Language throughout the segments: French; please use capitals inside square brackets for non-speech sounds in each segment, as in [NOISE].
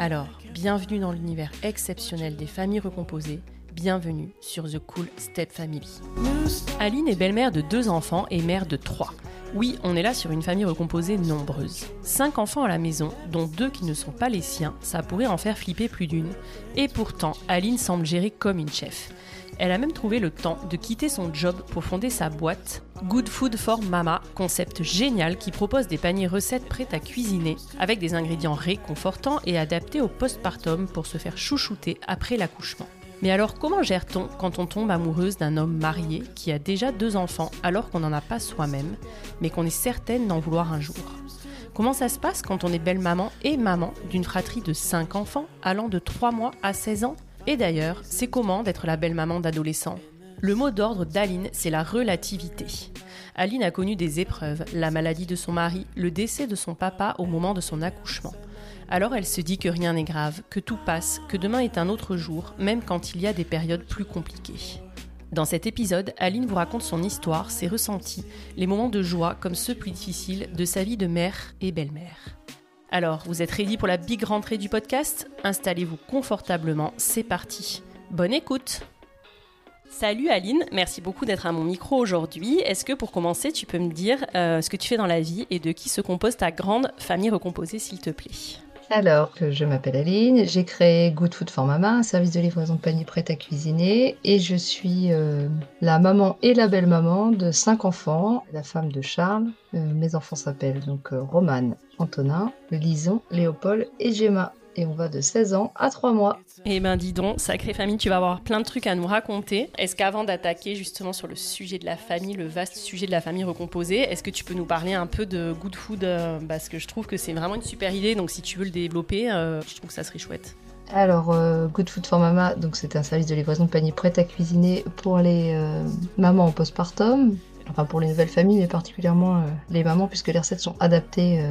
Alors, bienvenue dans l'univers exceptionnel des familles recomposées bienvenue sur The Cool Step Family. Aline est belle-mère de deux enfants et mère de trois. Oui, on est là sur une famille recomposée nombreuse. Cinq enfants à la maison, dont deux qui ne sont pas les siens, ça pourrait en faire flipper plus d'une. Et pourtant, Aline semble gérer comme une chef. Elle a même trouvé le temps de quitter son job pour fonder sa boîte. Good Food for Mama, concept génial qui propose des paniers recettes prêtes à cuisiner avec des ingrédients réconfortants et adaptés au postpartum pour se faire chouchouter après l'accouchement. Mais alors comment gère-t-on quand on tombe amoureuse d'un homme marié qui a déjà deux enfants alors qu'on n'en a pas soi-même, mais qu'on est certaine d'en vouloir un jour? Comment ça se passe quand on est belle-maman et maman d'une fratrie de cinq enfants allant de 3 mois à 16 ans? Et d'ailleurs, c'est comment d'être la belle-maman d'adolescents Le mot d'ordre d'Aline, c'est la relativité. Aline a connu des épreuves, la maladie de son mari, le décès de son papa au moment de son accouchement. Alors elle se dit que rien n'est grave, que tout passe, que demain est un autre jour, même quand il y a des périodes plus compliquées. Dans cet épisode, Aline vous raconte son histoire, ses ressentis, les moments de joie comme ceux plus difficiles de sa vie de mère et belle-mère. Alors, vous êtes ready pour la big rentrée du podcast? Installez-vous confortablement, c'est parti. Bonne écoute Salut Aline, merci beaucoup d'être à mon micro aujourd'hui. Est-ce que pour commencer, tu peux me dire euh, ce que tu fais dans la vie et de qui se compose ta grande famille recomposée, s'il te plaît? Alors, je m'appelle Aline, j'ai créé Good Food for Mama, un service de livraison de panier prêt à cuisiner, et je suis euh, la maman et la belle-maman de cinq enfants, la femme de Charles. Euh, mes enfants s'appellent donc euh, Romane, Antonin, Lison, Léopold et Gemma et on va de 16 ans à 3 mois. Eh ben dis donc, sacrée famille, tu vas avoir plein de trucs à nous raconter. Est-ce qu'avant d'attaquer justement sur le sujet de la famille, le vaste sujet de la famille recomposée, est-ce que tu peux nous parler un peu de Good Food euh, Parce que je trouve que c'est vraiment une super idée, donc si tu veux le développer, euh, je trouve que ça serait chouette. Alors, euh, Good Food for Mama, donc c'est un service de livraison de panier prêt à cuisiner pour les mamans en postpartum, enfin pour les nouvelles familles, mais particulièrement les mamans, puisque les recettes sont adaptées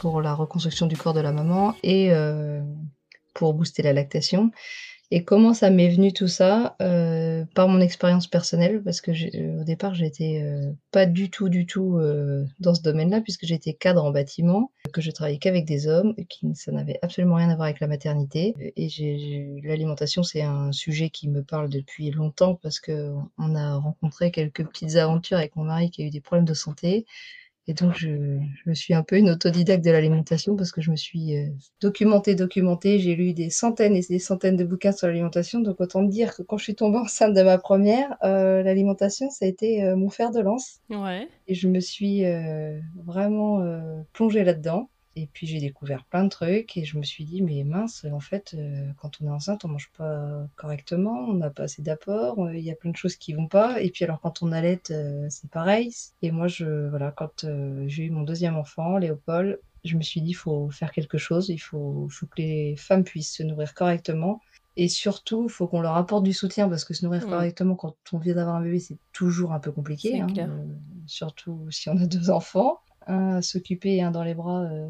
pour la reconstruction du corps de la maman et euh, pour booster la lactation. Et comment ça m'est venu tout ça euh, Par mon expérience personnelle, parce que au départ, j'étais euh, pas du tout, du tout euh, dans ce domaine-là, puisque j'étais cadre en bâtiment, que je travaillais qu'avec des hommes, et qui ça n'avait absolument rien à voir avec la maternité. Et l'alimentation, c'est un sujet qui me parle depuis longtemps, parce que on a rencontré quelques petites aventures avec mon mari qui a eu des problèmes de santé. Et donc, je, me suis un peu une autodidacte de l'alimentation parce que je me suis euh, documentée, documentée. J'ai lu des centaines et des centaines de bouquins sur l'alimentation. Donc, autant dire que quand je suis tombée [LAUGHS] enceinte de ma première, euh, l'alimentation, ça a été euh, mon fer de lance. Ouais. Et je me suis vraiment plongée là-dedans. Et puis j'ai découvert plein de trucs et je me suis dit, mais mince, en fait, euh, quand on est enceinte, on mange pas correctement, on n'a pas assez d'apports, euh, il y a plein de choses qui vont pas. Et puis alors quand on allait, euh, c'est pareil. Et moi, je, voilà, quand j'ai eu mon deuxième enfant, Léopold, je me suis dit, il faut faire quelque chose, il faut, faut que les femmes puissent se nourrir correctement. Et surtout, il faut qu'on leur apporte du soutien parce que se nourrir correctement quand on vient d'avoir un bébé, c'est toujours un peu compliqué. Hein, surtout si on a deux enfants un à s'occuper et un dans les bras, euh,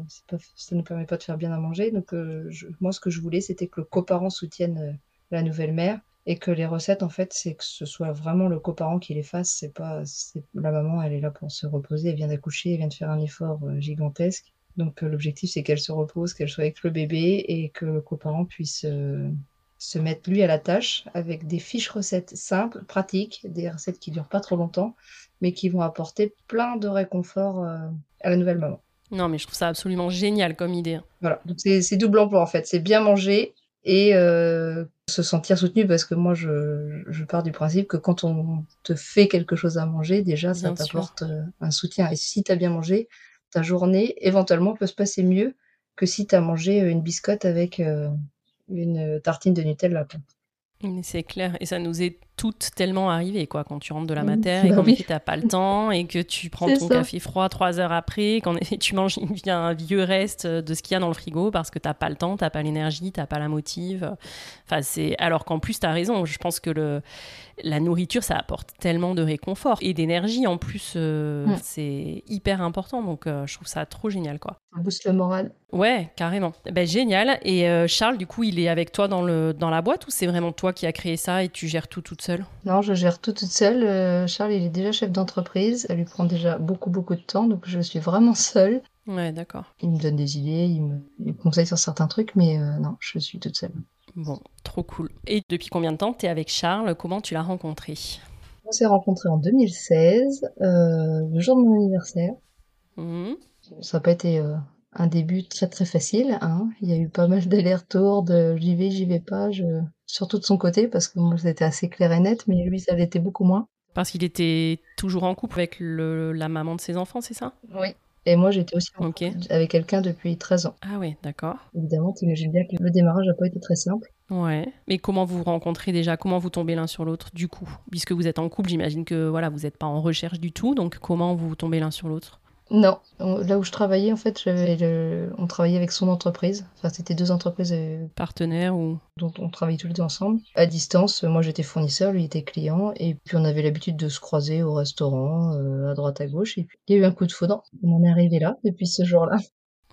ça ne permet pas de faire bien à manger. Donc, euh, moi, ce que je voulais, c'était que le coparent soutienne euh, la nouvelle mère et que les recettes, en fait, c'est que ce soit vraiment le coparent qui les fasse. C'est pas, la maman, elle est là pour se reposer, elle vient d'accoucher, elle vient de faire un effort gigantesque. Donc, l'objectif, c'est qu'elle se repose, qu'elle soit avec le bébé et que le coparent puisse se mettre lui à la tâche avec des fiches recettes simples, pratiques, des recettes qui durent pas trop longtemps, mais qui vont apporter plein de réconfort euh, à la nouvelle maman. Non, mais je trouve ça absolument génial comme idée. Voilà, donc c'est double emploi en fait, c'est bien manger et euh, se sentir soutenu parce que moi je, je, pars du principe que quand on te fait quelque chose à manger, déjà ça t'apporte euh, un soutien. Et si tu as bien mangé, ta journée éventuellement peut se passer mieux que si tu as mangé une biscotte avec une tartine de Nutella. C'est clair, et ça nous est toutes tellement arrivé, quoi, quand tu rentres de la matière et bah qu'en effet, t'as pas le temps et que tu prends ton café froid trois heures après, qu'en effet, [LAUGHS] tu manges un vieux reste de ce qu'il y a dans le frigo parce que t'as pas le temps, t'as pas l'énergie, t'as pas la motive. Enfin, c'est... Alors qu'en plus, t'as raison, je pense que le... la nourriture, ça apporte tellement de réconfort et d'énergie en plus, euh, c'est hyper important, donc euh, je trouve ça trop génial, quoi. Ça booste le moral. Ouais, carrément. Ben, génial. Et euh, Charles, du coup, il est avec toi dans, le, dans la boîte ou c'est vraiment toi qui as créé ça et tu gères tout toute seule? Non, je gère tout toute seule. Euh, Charles, il est déjà chef d'entreprise. Elle lui prend déjà beaucoup, beaucoup de temps. Donc, je suis vraiment seule. Ouais, d'accord. Il me donne des idées, il me, conseille sur certains trucs, mais euh, non, je suis toute seule. Bon, trop cool. Et depuis combien de temps tu es avec Charles? Comment tu l'as rencontré? On s'est rencontrés en 2016, le jour de mon anniversaire. Mmh. Ça n'a pas été un début très très facile. Hein. Il y a eu pas mal d'allers-retours de j'y vais, j'y vais pas, je... surtout de son côté, parce que moi c'était assez clair et net, mais lui ça l'était beaucoup moins. Parce qu'il était toujours en couple avec le, la maman de ses enfants, c'est ça? Oui. Et moi j'étais aussi en couple avec quelqu'un depuis 13 ans. Ah oui, d'accord. Évidemment, tu imagines bien que le démarrage n'a pas été très simple. Ouais. Mais comment vous vous rencontrez déjà? Comment vous tombez l'un sur l'autre du coup? Puisque vous êtes en couple, j'imagine que voilà, vous n'êtes pas en recherche du tout, donc comment vous tombez l'un sur l'autre? Non, là où je travaillais, en fait, on travaillait avec son entreprise. Enfin, c'était deux entreprises euh, partenaires ou? dont on travaillait tous les deux ensemble. À distance, moi j'étais fournisseur, lui était client, et puis on avait l'habitude de se croiser au restaurant, euh, à droite à gauche. Et puis il y a eu un coup de foudre. On en est arrivé là depuis ce jour-là.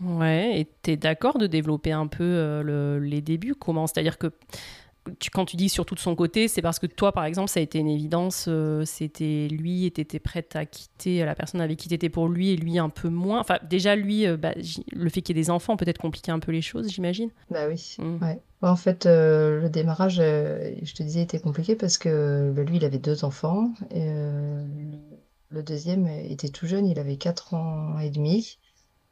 Ouais, et t'es d'accord de développer un peu euh, les débuts? Comment? C'est-à-dire que quand tu dis surtout de son côté, c'est parce que toi, par exemple, ça a été une évidence. Euh, c'était lui et t'étais prête à quitter la personne avec qui t'étais pour lui et lui un peu moins. Enfin, déjà, lui, euh, bah, le fait qu'il y ait des enfants peut-être compliquer un peu les choses, j'imagine. Bah oui. Mm. Ouais. En fait, euh, le démarrage, je te disais, était compliqué parce que bah, lui, il avait deux enfants. Et, le deuxième était tout jeune, il avait 4 ans et demi.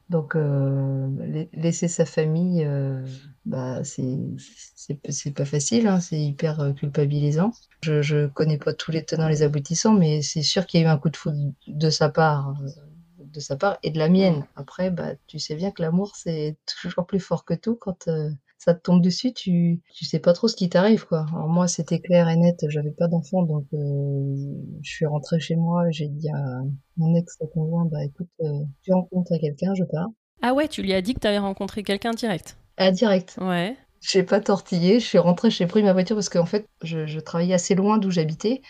Donc, euh, laisser sa famille, euh, bah, c'est c'est pas facile, hein, c'est hyper euh, culpabilisant. Je, je connais pas tous les tenants, les aboutissants, mais c'est sûr qu'il y a eu un coup de foudre de sa part, de sa part et de la mienne. Après, bah, tu sais bien que l'amour, c'est toujours plus fort que tout quand ça te tombe dessus, tu, tu sais pas trop ce qui t'arrive, quoi. Alors moi, c'était clair et net, j'avais pas d'enfant, donc je suis rentrée chez moi, j'ai dit à mon ex-conjoint, bah écoute, tu rencontres quelqu'un, je pars. Ah ouais, tu lui as dit que tu avais rencontré quelqu'un direct? Ah, direct. Ouais. J'ai pas tortillé, je suis rentrée, j'ai pris ma voiture parce qu'en fait, je, je travaillais assez loin d'où j'habitais.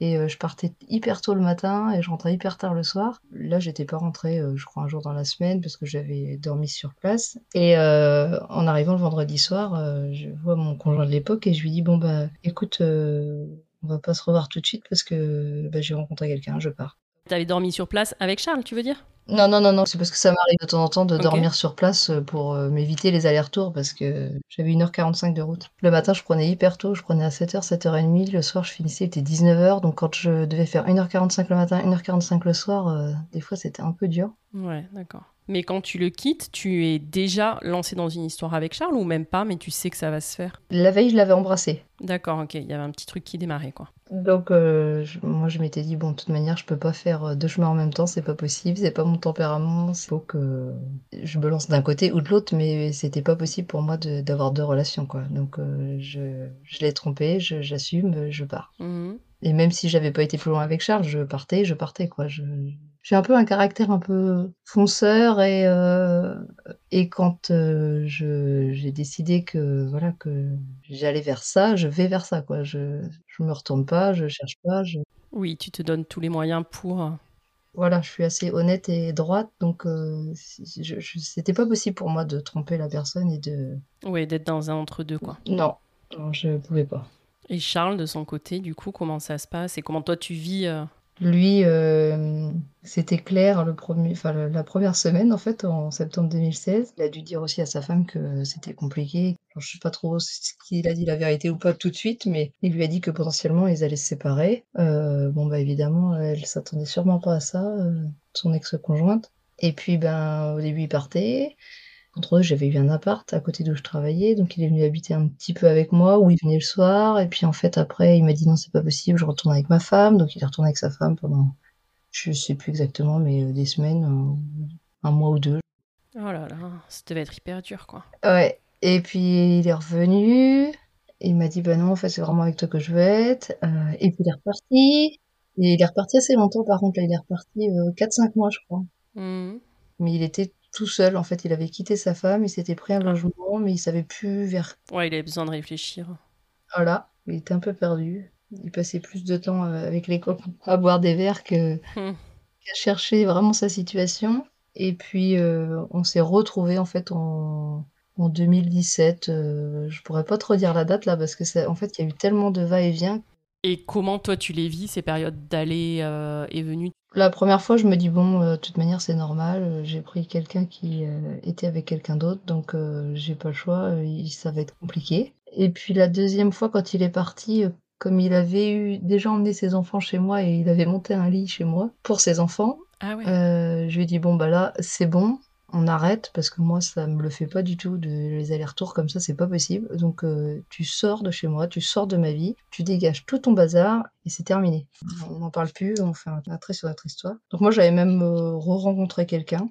Et euh, je partais hyper tôt le matin et je rentrais hyper tard le soir. Là, j'étais pas rentrée, euh, je crois, un jour dans la semaine parce que j'avais dormi sur place. Et euh, en arrivant le vendredi soir, je vois mon conjoint de l'époque et je lui dis bon bah écoute, on va pas se revoir tout de suite parce que bah, j'ai rencontré quelqu'un, je pars. T'avais dormi sur place avec Charles, tu veux dire? Non, non, non, non, c'est parce que ça m'arrive de temps en temps de Ok. dormir sur place euh, pour euh, m'éviter les allers-retours parce que j'avais 1h45 de route. Le matin, je prenais hyper tôt, je prenais à 7h, 7h30. Le soir, je finissais, il était 19h. Donc quand je devais faire 1h45 le matin, 1h45 le soir, euh, des fois, c'était un peu dur. Ouais, d'accord. Mais quand tu le quittes, tu es déjà lancé dans une histoire avec Charles ou même pas, mais tu sais que ça va se faire? La veille, je l'avais embrassé. D'accord, ok, il y avait un petit truc qui démarrait, quoi. Donc euh, je- moi, je m'étais dit, bon, de toute manière, je peux pas faire euh, deux chemins en même temps, c'est pas possible, c'est pas mon tempérament. Il faut que je me lance d'un côté ou de l'autre, mais c'était pas possible pour moi de- d'avoir deux relations, quoi. Donc euh, je, je l'ai trompé, j'assume, je pars. Mhm. Et même si j'avais pas été plus loin avec Charles, je partais, je partais, quoi. Je, j'ai un peu un caractère un peu fonceur et, euh, et quand euh, je, j'ai décidé que, voilà, que j'allais vers ça, je vais vers ça, quoi. Je, je me retourne pas, je cherche pas, je, Oui, tu te donnes tous les moyens pour. euh, voilà, je suis assez honnête et droite, donc euh, c'était pas possible pour moi de tromper la personne et de, Ouais, d'être dans un entre-deux, quoi. non, non, je pouvais pas. Et Charles, de son côté, du coup, comment ça se passe et comment toi tu vis euh, Lui, euh, c'était clair le premier, enfin, la première semaine, en fait, en septembre 2016. Il a dû dire aussi à sa femme que c'était compliqué. Alors, je sais pas trop ce qu'il a dit la vérité ou pas tout de suite, mais il lui a dit que potentiellement ils allaient se séparer. Euh, bon, bah évidemment, elle s'attendait sûrement pas à ça, euh, son ex-conjointe. Et puis, ben, au début, il partait. Entre eux, j'avais eu un appart à côté d'où je travaillais, donc il est venu habiter un petit peu avec moi, où il venait le soir, et puis en fait après il m'a dit non c'est pas possible, je retourne avec ma femme, donc il est retourné avec sa femme pendant, je sais plus exactement, mais euh, des semaines, euh, un mois ou deux. Oh là là, ça devait être hyper dur, quoi. Ouais, et puis il est revenu, et il m'a dit bah non en fait c'est vraiment avec toi que je veux être, euh, et puis il est reparti, et il est reparti assez longtemps par contre, là il est reparti euh, 4-5 mois je crois. Mhm. Mais il était tout seul, en fait, il avait quitté sa femme, il s'était pris un logement, mais il savait plus vers Ouais, il avait besoin de réfléchir. Voilà, il était un peu perdu. Il passait plus de temps euh, avec les copains à boire des verres que Hmm. qu'à chercher vraiment sa situation. Et puis euh, on s'est retrouvés en fait en, en 2017. euh, je pourrais pas trop dire la date là parce que ça, en fait il y a eu tellement de va-et-vient. Et comment toi tu les vis, ces périodes d'aller euh, et venue La première fois je me dis bon euh, de toute manière c'est normal. J'ai pris quelqu'un qui euh, était avec quelqu'un d'autre donc j'ai pas le choix. ça va être compliqué. Et puis la deuxième fois quand il est parti. comme il avait eu déjà emmené ses enfants chez moi et il avait monté un lit chez moi pour ses enfants, Ah ouais. Je lui ai dit bon bah là c'est bon, on arrête parce que moi ça me le fait pas du tout de les allers-retours comme ça c'est pas possible. Donc euh, tu sors de chez moi, tu sors de ma vie, tu dégages tout ton bazar et c'est terminé. On n'en parle plus, on fait un, trait sur notre histoire. Donc moi j'avais même euh, re-rencontré quelqu'un.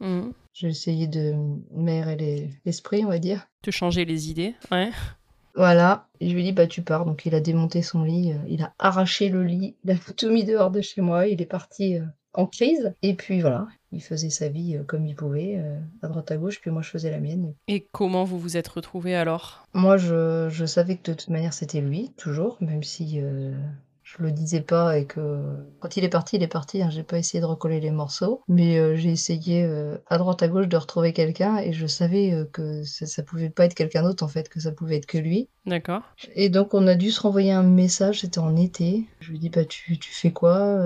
Mhm. J'ai essayé de m'aérer les- l'esprit on va dire. Te changer les idées, ouais. Voilà, et je lui ai dit bah tu pars. Donc il a démonté son lit, euh, il a arraché le lit, il a [LAUGHS] tout mis dehors de chez moi, il est parti en crise. Et puis voilà, il faisait sa vie euh, comme il pouvait, euh, à droite à gauche, puis moi je faisais la mienne. Et comment vous vous êtes retrouvés alors? Moi je, je savais que de toute manière c'était lui, toujours, même si euh, je le disais pas et que quand il est parti, il est parti. Hein, j'ai pas essayé de recoller les morceaux, mais euh, j'ai essayé euh, à droite à gauche de retrouver quelqu'un et je savais euh, que ça, ça pouvait pas être quelqu'un d'autre en fait, que ça pouvait être que lui. D'accord. Et donc on a dû se renvoyer un message, c'était en été. Je lui dis bah tu, tu fais quoi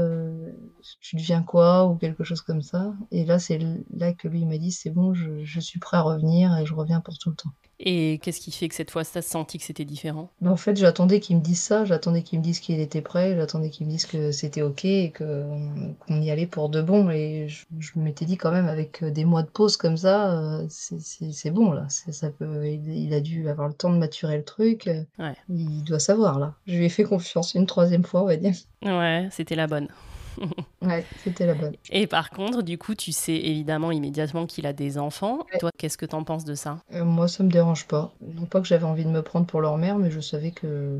Tu deviens quoi ou quelque chose comme ça. Et là c'est là que lui il m'a dit c'est bon, je, je suis prêt à revenir et je reviens pour tout le temps. Et qu'est-ce qui fait que cette fois, tu as senti que c'était différent? Mais en fait j'attendais qu'il me dise ça, j'attendais qu'il me dise qu'il était prêt, j'attendais qu'il me dise que c'était ok et qu'on y allait pour de bon. Et je, je m'étais dit quand même avec des mois de pause comme ça, euh, c'est- bon là. Ça peut, il, a dû avoir le temps de maturer le truc. euh, Ouais. Il doit savoir là. Je lui ai fait confiance une troisième fois, on va dire. Ouais, c'était la bonne. [LAUGHS] Ouais, c'était la bonne. Et par contre, du coup, tu sais évidemment immédiatement qu'il a des enfants. Ouais. Toi, qu'est-ce que t'en penses de ça? Euh, moi, ça me dérange pas. Non pas que j'avais envie de me prendre pour leur mère, mais je savais que,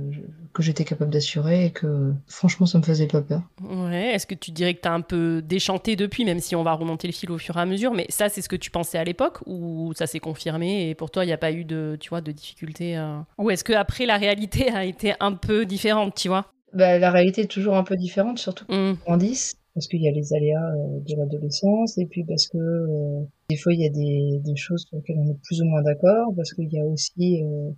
que j'étais capable d'assurer et que franchement, ça me faisait pas peur. Ouais, est-ce que tu dirais que t'as un peu déchanté depuis, même si on va remonter le fil au fur et à mesure Mais ça, c'est ce que tu pensais à l'époque ou ça s'est confirmé et pour toi, il n'y a pas eu de, tu vois, de difficulté euh? Ou est-ce que après la réalité a été un peu différente, tu vois? Bah, la réalité est toujours un peu différente, surtout quand Mmh. ils grandissent, parce qu'il y a les aléas, heu, de l'adolescence et puis parce que, heu, des fois il y a des des choses sur lesquelles on est plus ou moins d'accord, parce qu'il y a aussi, heu,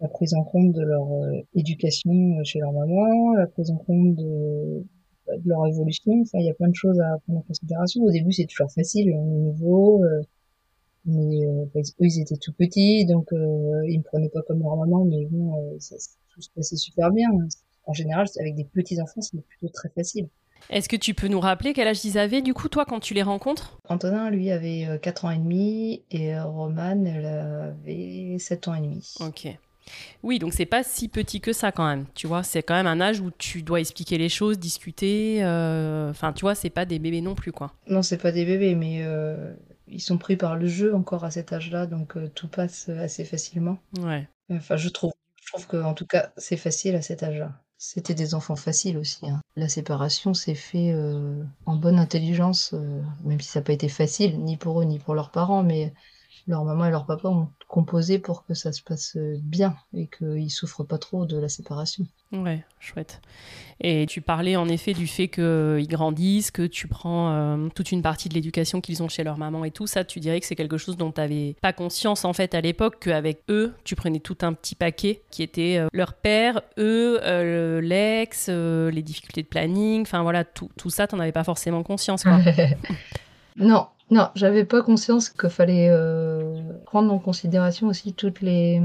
la prise en compte de leur, heu, éducation, heu, chez leur maman, la prise en compte de, bah, de leur évolution, enfin il y a plein de choses à prendre en considération. Au début, c'est toujours facile, on est nouveau, mais, bah, eux, ils étaient tout petits donc, heu, ils me prenaient pas comme leur maman, mais bon, ça ça tout se passait super bien. En général, avec des petits enfants, c'est plutôt très facile. Est-ce que tu peux nous rappeler quel âge ils avaient, du coup, toi, quand tu les rencontres? Antonin, lui, avait, heu, 4 ans et demi et heu, Romane, elle avait 7 ans et demi. OK. Oui, donc c'est pas si petit que ça quand même, tu vois? C'est quand même un âge où tu dois expliquer les choses, discuter, heu, enfin, tu vois, c'est pas des bébés non plus, quoi. Non, c'est pas des bébés, mais, ils sont pris par le jeu encore à cet âge-là, donc, tout passe, assez facilement. Ouais. Enfin, je trouve. Je trouve qu'en tout cas, c'est facile à cet âge-là. C'était des enfants faciles aussi, hein. La séparation s'est fait, heu, en bonne intelligence, heu, même si ça a pas été facile, ni pour eux, ni pour leurs parents, mais leur maman et leur papa ont composé pour que ça se passe, heu, bien et qu'ils souffrent pas trop de la séparation. Ouais, chouette. Et tu parlais en effet du fait qu'ils grandissent, que tu prends euh, toute une partie de l'éducation qu'ils ont chez leur maman et tout ça, tu dirais que c'est quelque chose dont tu n'avais pas conscience en fait à l'époque, qu'avec eux, tu prenais tout un petit paquet qui était euh, leur père, eux, euh, l'ex, euh, les difficultés de planning, enfin voilà, tout, tout ça, tu n'en avais pas forcément conscience quoi. [LAUGHS] [LAUGHS] Non, non, j'avais pas conscience qu'il fallait, heu, prendre en considération aussi toutes les,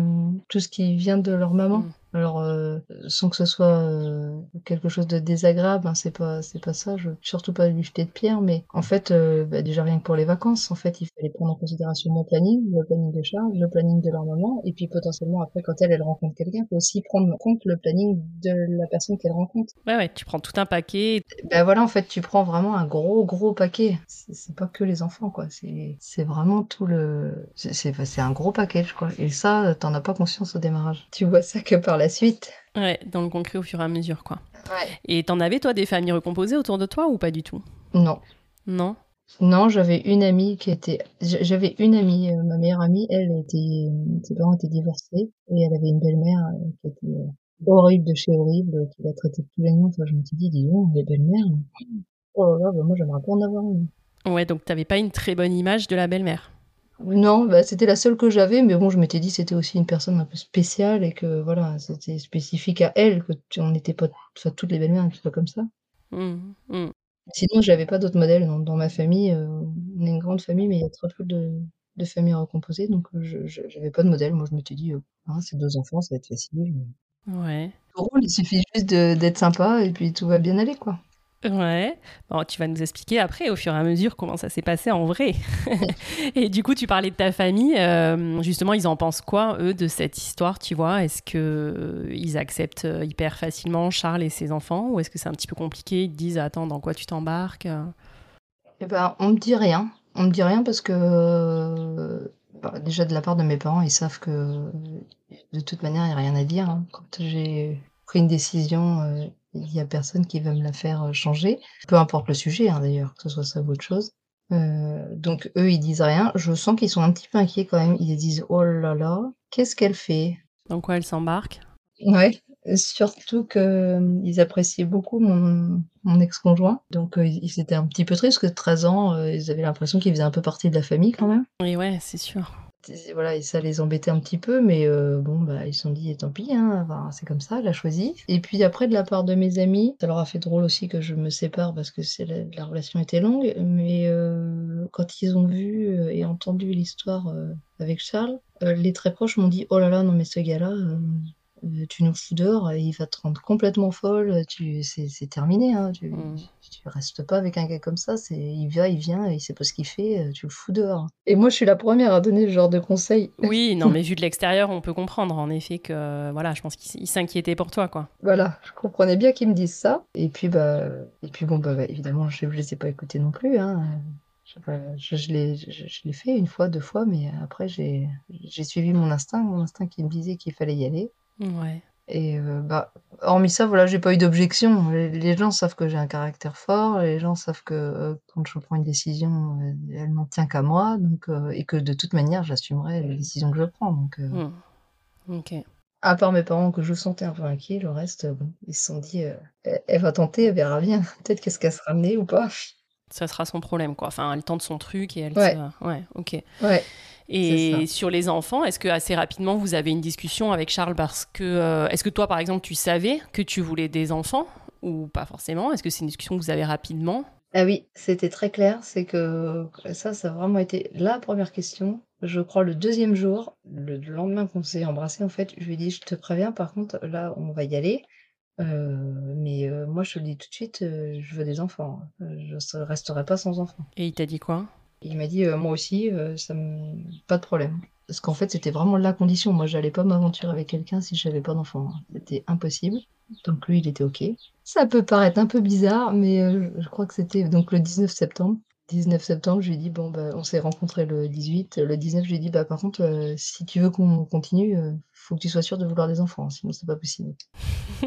tout ce qui vient de leur maman. Alors, heu, sans que ce soit, heu, quelque chose de désagréable, hein, c'est pas c'est pas ça, je veux surtout pas lui jeter de pierre, mais en fait, heu, bah, déjà rien que pour les vacances, en fait, il fallait prendre en considération mon planning, le planning de Charles, le planning de leur maman et puis potentiellement après quand elle, elle rencontre quelqu'un, faut aussi prendre en compte le planning de la personne qu'elle rencontre. Ouais, ouais, tu prends tout un paquet. Bah, voilà, en fait, tu prends vraiment un gros, gros paquet. C'est pas que les enfants, quoi, c'est c'est vraiment tout le c'est c'est un gros package, quoi et ça, tu en as pas conscience au démarrage. Tu vois ça que par la suite. Ouais, dans le concret au fur et à mesure quoi. Ouais. Et t'en avais toi des familles recomposées autour de toi ou pas du tout? Non. Non? Non, j'avais une amie qui était j'avais une amie, heu, ma meilleure amie, elle était ses parents étaient divorcés et elle avait une belle-mère, heu, qui était, heu, horrible de chez horrible, qui la traitait de tous les noms. Enfin, je me suis dit: «Dis donc, les belles-mères, oh là là, bah, moi j'aimerais pas en avoir une». Ouais, donc t'avais pas une très bonne image de la belle-mère. Non, bah, c'était la seule que j'avais, mais bon, je m'étais dit: «C'était aussi une personne un peu spéciale et que voilà, c'était spécifique à elle, que tu on n'était pas enfin toutes les belles-mères n'étaient pas comme ça». Mmh, mmh. Sinon, j'avais pas d'autres modèles dans dans ma famille, heu, on est une grande famille, mais il y a très peu de de familles recomposées, donc heu, je j'avais pas de modèle. Moi, je m'étais dit, heu: «Ah, c'est 2 enfants, ça va être facile». Ouais. Pour eux, il suffit juste d'être sympa et puis tout va bien aller, quoi. Ouais. Bon, tu vas nous expliquer après, au fur et à mesure, comment ça s'est passé en vrai. [LAUGHS] et du coup, tu parlais de ta famille. euh, justement, ils en pensent quoi, eux, de cette histoire, tu vois? Est-ce que euh, ils acceptent euh, hyper facilement Charles et ses enfants? Ou est-ce que c'est un petit peu compliqué? Ils te disent, attends, dans quoi tu t'embarques? Eh ben, on me dit rien. On me dit rien parce que, bah, déjà de la part de mes parents, ils savent que de toute manière, il y a rien à dire, hein. Quand j'ai pris une décision, il y a personne qui va me la faire, heu, changer. Peu importe le sujet, hein, d'ailleurs, que ce soit ça ou autre chose. Heu, donc eux, ils disent rien. Je sens qu'ils sont un petit peu inquiets quand même. Ils disent: «Oh là là, qu'est-ce qu'elle fait?» Dans quoi elle s'embarque? Ouais, surtout qu'ils appréciaient beaucoup mon mon ex-conjoint, donc heu, ils étaient un petit peu tristes parce que 13 ans, ils avaient l'impression qu'il faisait un peu partie de la famille quand même. Et ouais, c'est sûr. Voilà et ça les embêtait un petit peu, mais heu, bon, bah, ils se sont dit: «Tant pis, hein, c'est comme ça, elle a choisi» et puis après de la part de mes amis, ça leur a fait drôle aussi que je me sépare parce que la la relation était longue, mais heu, quand ils ont vu, heu, et entendu l'histoire, avec Charles, les très proches m'ont dit: «Oh là là, non mais ce gars-là, heu, tu nous fous dehors, il va te rendre complètement folle, tu c'est c'est terminé, hein, tu Mmh. tu restes pas avec un gars comme ça, c'est il va, il vient, il sait pas ce qu'il fait, tu le fous dehors». Et moi, je suis la première à donner ce genre de conseils. [LAUGHS] Oui, non, mais vu de l'extérieur, on peut comprendre en effet que, voilà, je pense qu'ils s'inquiétaient pour toi, quoi. Voilà, je comprenais bien qu'ils me disent ça et puis, bah et puis bon, bah, bah, évidemment, je je les ai pas écoutés non plus, hein, je je l'ai je je l'ai fait 1 fois, 2 fois, mais après j'ai j'ai suivi mon instinct, mon instinct qui me disait qu'il fallait y aller Ouais. et heu, bah, hormis ça, voilà, j'ai pas eu d'objection. Les les gens savent que j'ai un caractère fort, les gens savent que, heu, quand je prends une décision, heu, elle n'en tient qu'à moi donc et que de toute manière, j'assumerai les décisions que je prends donc heu Mmh. OK. À part mes parents que je sentais un peu inquiets, le reste, bon, ils se sont dit, «Elle va tenter, elle verra bien. [LAUGHS] Peut-être qu'elle se sera ou pas». Ça sera son problème, quoi. Enfin, elle tente son truc et elle Ouais. se ouais, OK. Ouais. Et sur les enfants, est-ce que assez rapidement vous avez une discussion avec Charles parce que est-ce que toi par exemple tu savais que tu voulais des enfants ou pas forcément? Est-ce que c'est une discussion que vous avez rapidement? Ah oui, c'était très clair, c'est que ça, ça a vraiment été la première question. Je crois le deuxième jour, le lendemain qu'on s'est embrassé, en fait, je lui ai dit: «Je te préviens, par contre, là, on va y aller, heu, mais heu, moi, je te le dis tout de suite, je veux des enfants, je s resterai pas sans enfants». Et il t'a dit quoi? Il m'a dit: «Heu, moi aussi, me pas de problème». Parce qu'en fait, c'était vraiment la condition. Moi, j'allais pas m'aventurer avec quelqu'un si j'avais pas d'enfant. C'était impossible. Donc lui, il était OK. Ça peut paraître un peu bizarre, mais heu, je crois que c'était donc le 19 septembre. 19 septembre, je lui ai dit: «Bon, bah, on s'est rencontrés le 18, le 19, je lui ai dit: «Bah, par contre, si tu veux qu'on continue, faut que tu sois sûr de vouloir des enfants, sinon c'est pas possible». [LAUGHS]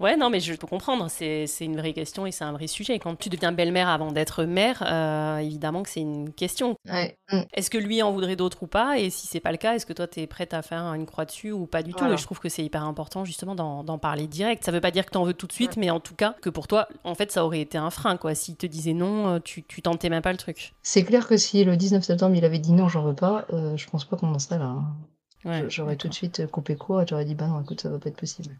Ouais, non, mais je peux comprendre. C'est une vraie question et c'est un vrai sujet. Quand tu deviens belle-mère avant d'être mère, heu, évidemment que c'est une question. Ouais, mmh. Est-ce que lui en voudrait d'autres ou pas? Et si c'est pas le cas, est-ce que toi tu es prête à faire une croix dessus ou pas du tout? Et je trouve que c'est hyper important justement d'en parler direct. Ça veut pas dire que tu en veux tout de suite, mais en tout cas que pour toi, en fait, ça aurait été un frein, quoi. S'il te disait non, heu, tu tu tentais même pas le truc. C'est clair que si le 19 septembre, il avait dit: «Non, j'en veux pas», heu, je pense pas qu'on en serait là, hein. Ouais, j'aurais tout de suite, heu, coupé court et j'aurais dit: «Bah, non, écoute, ça va pas être possible».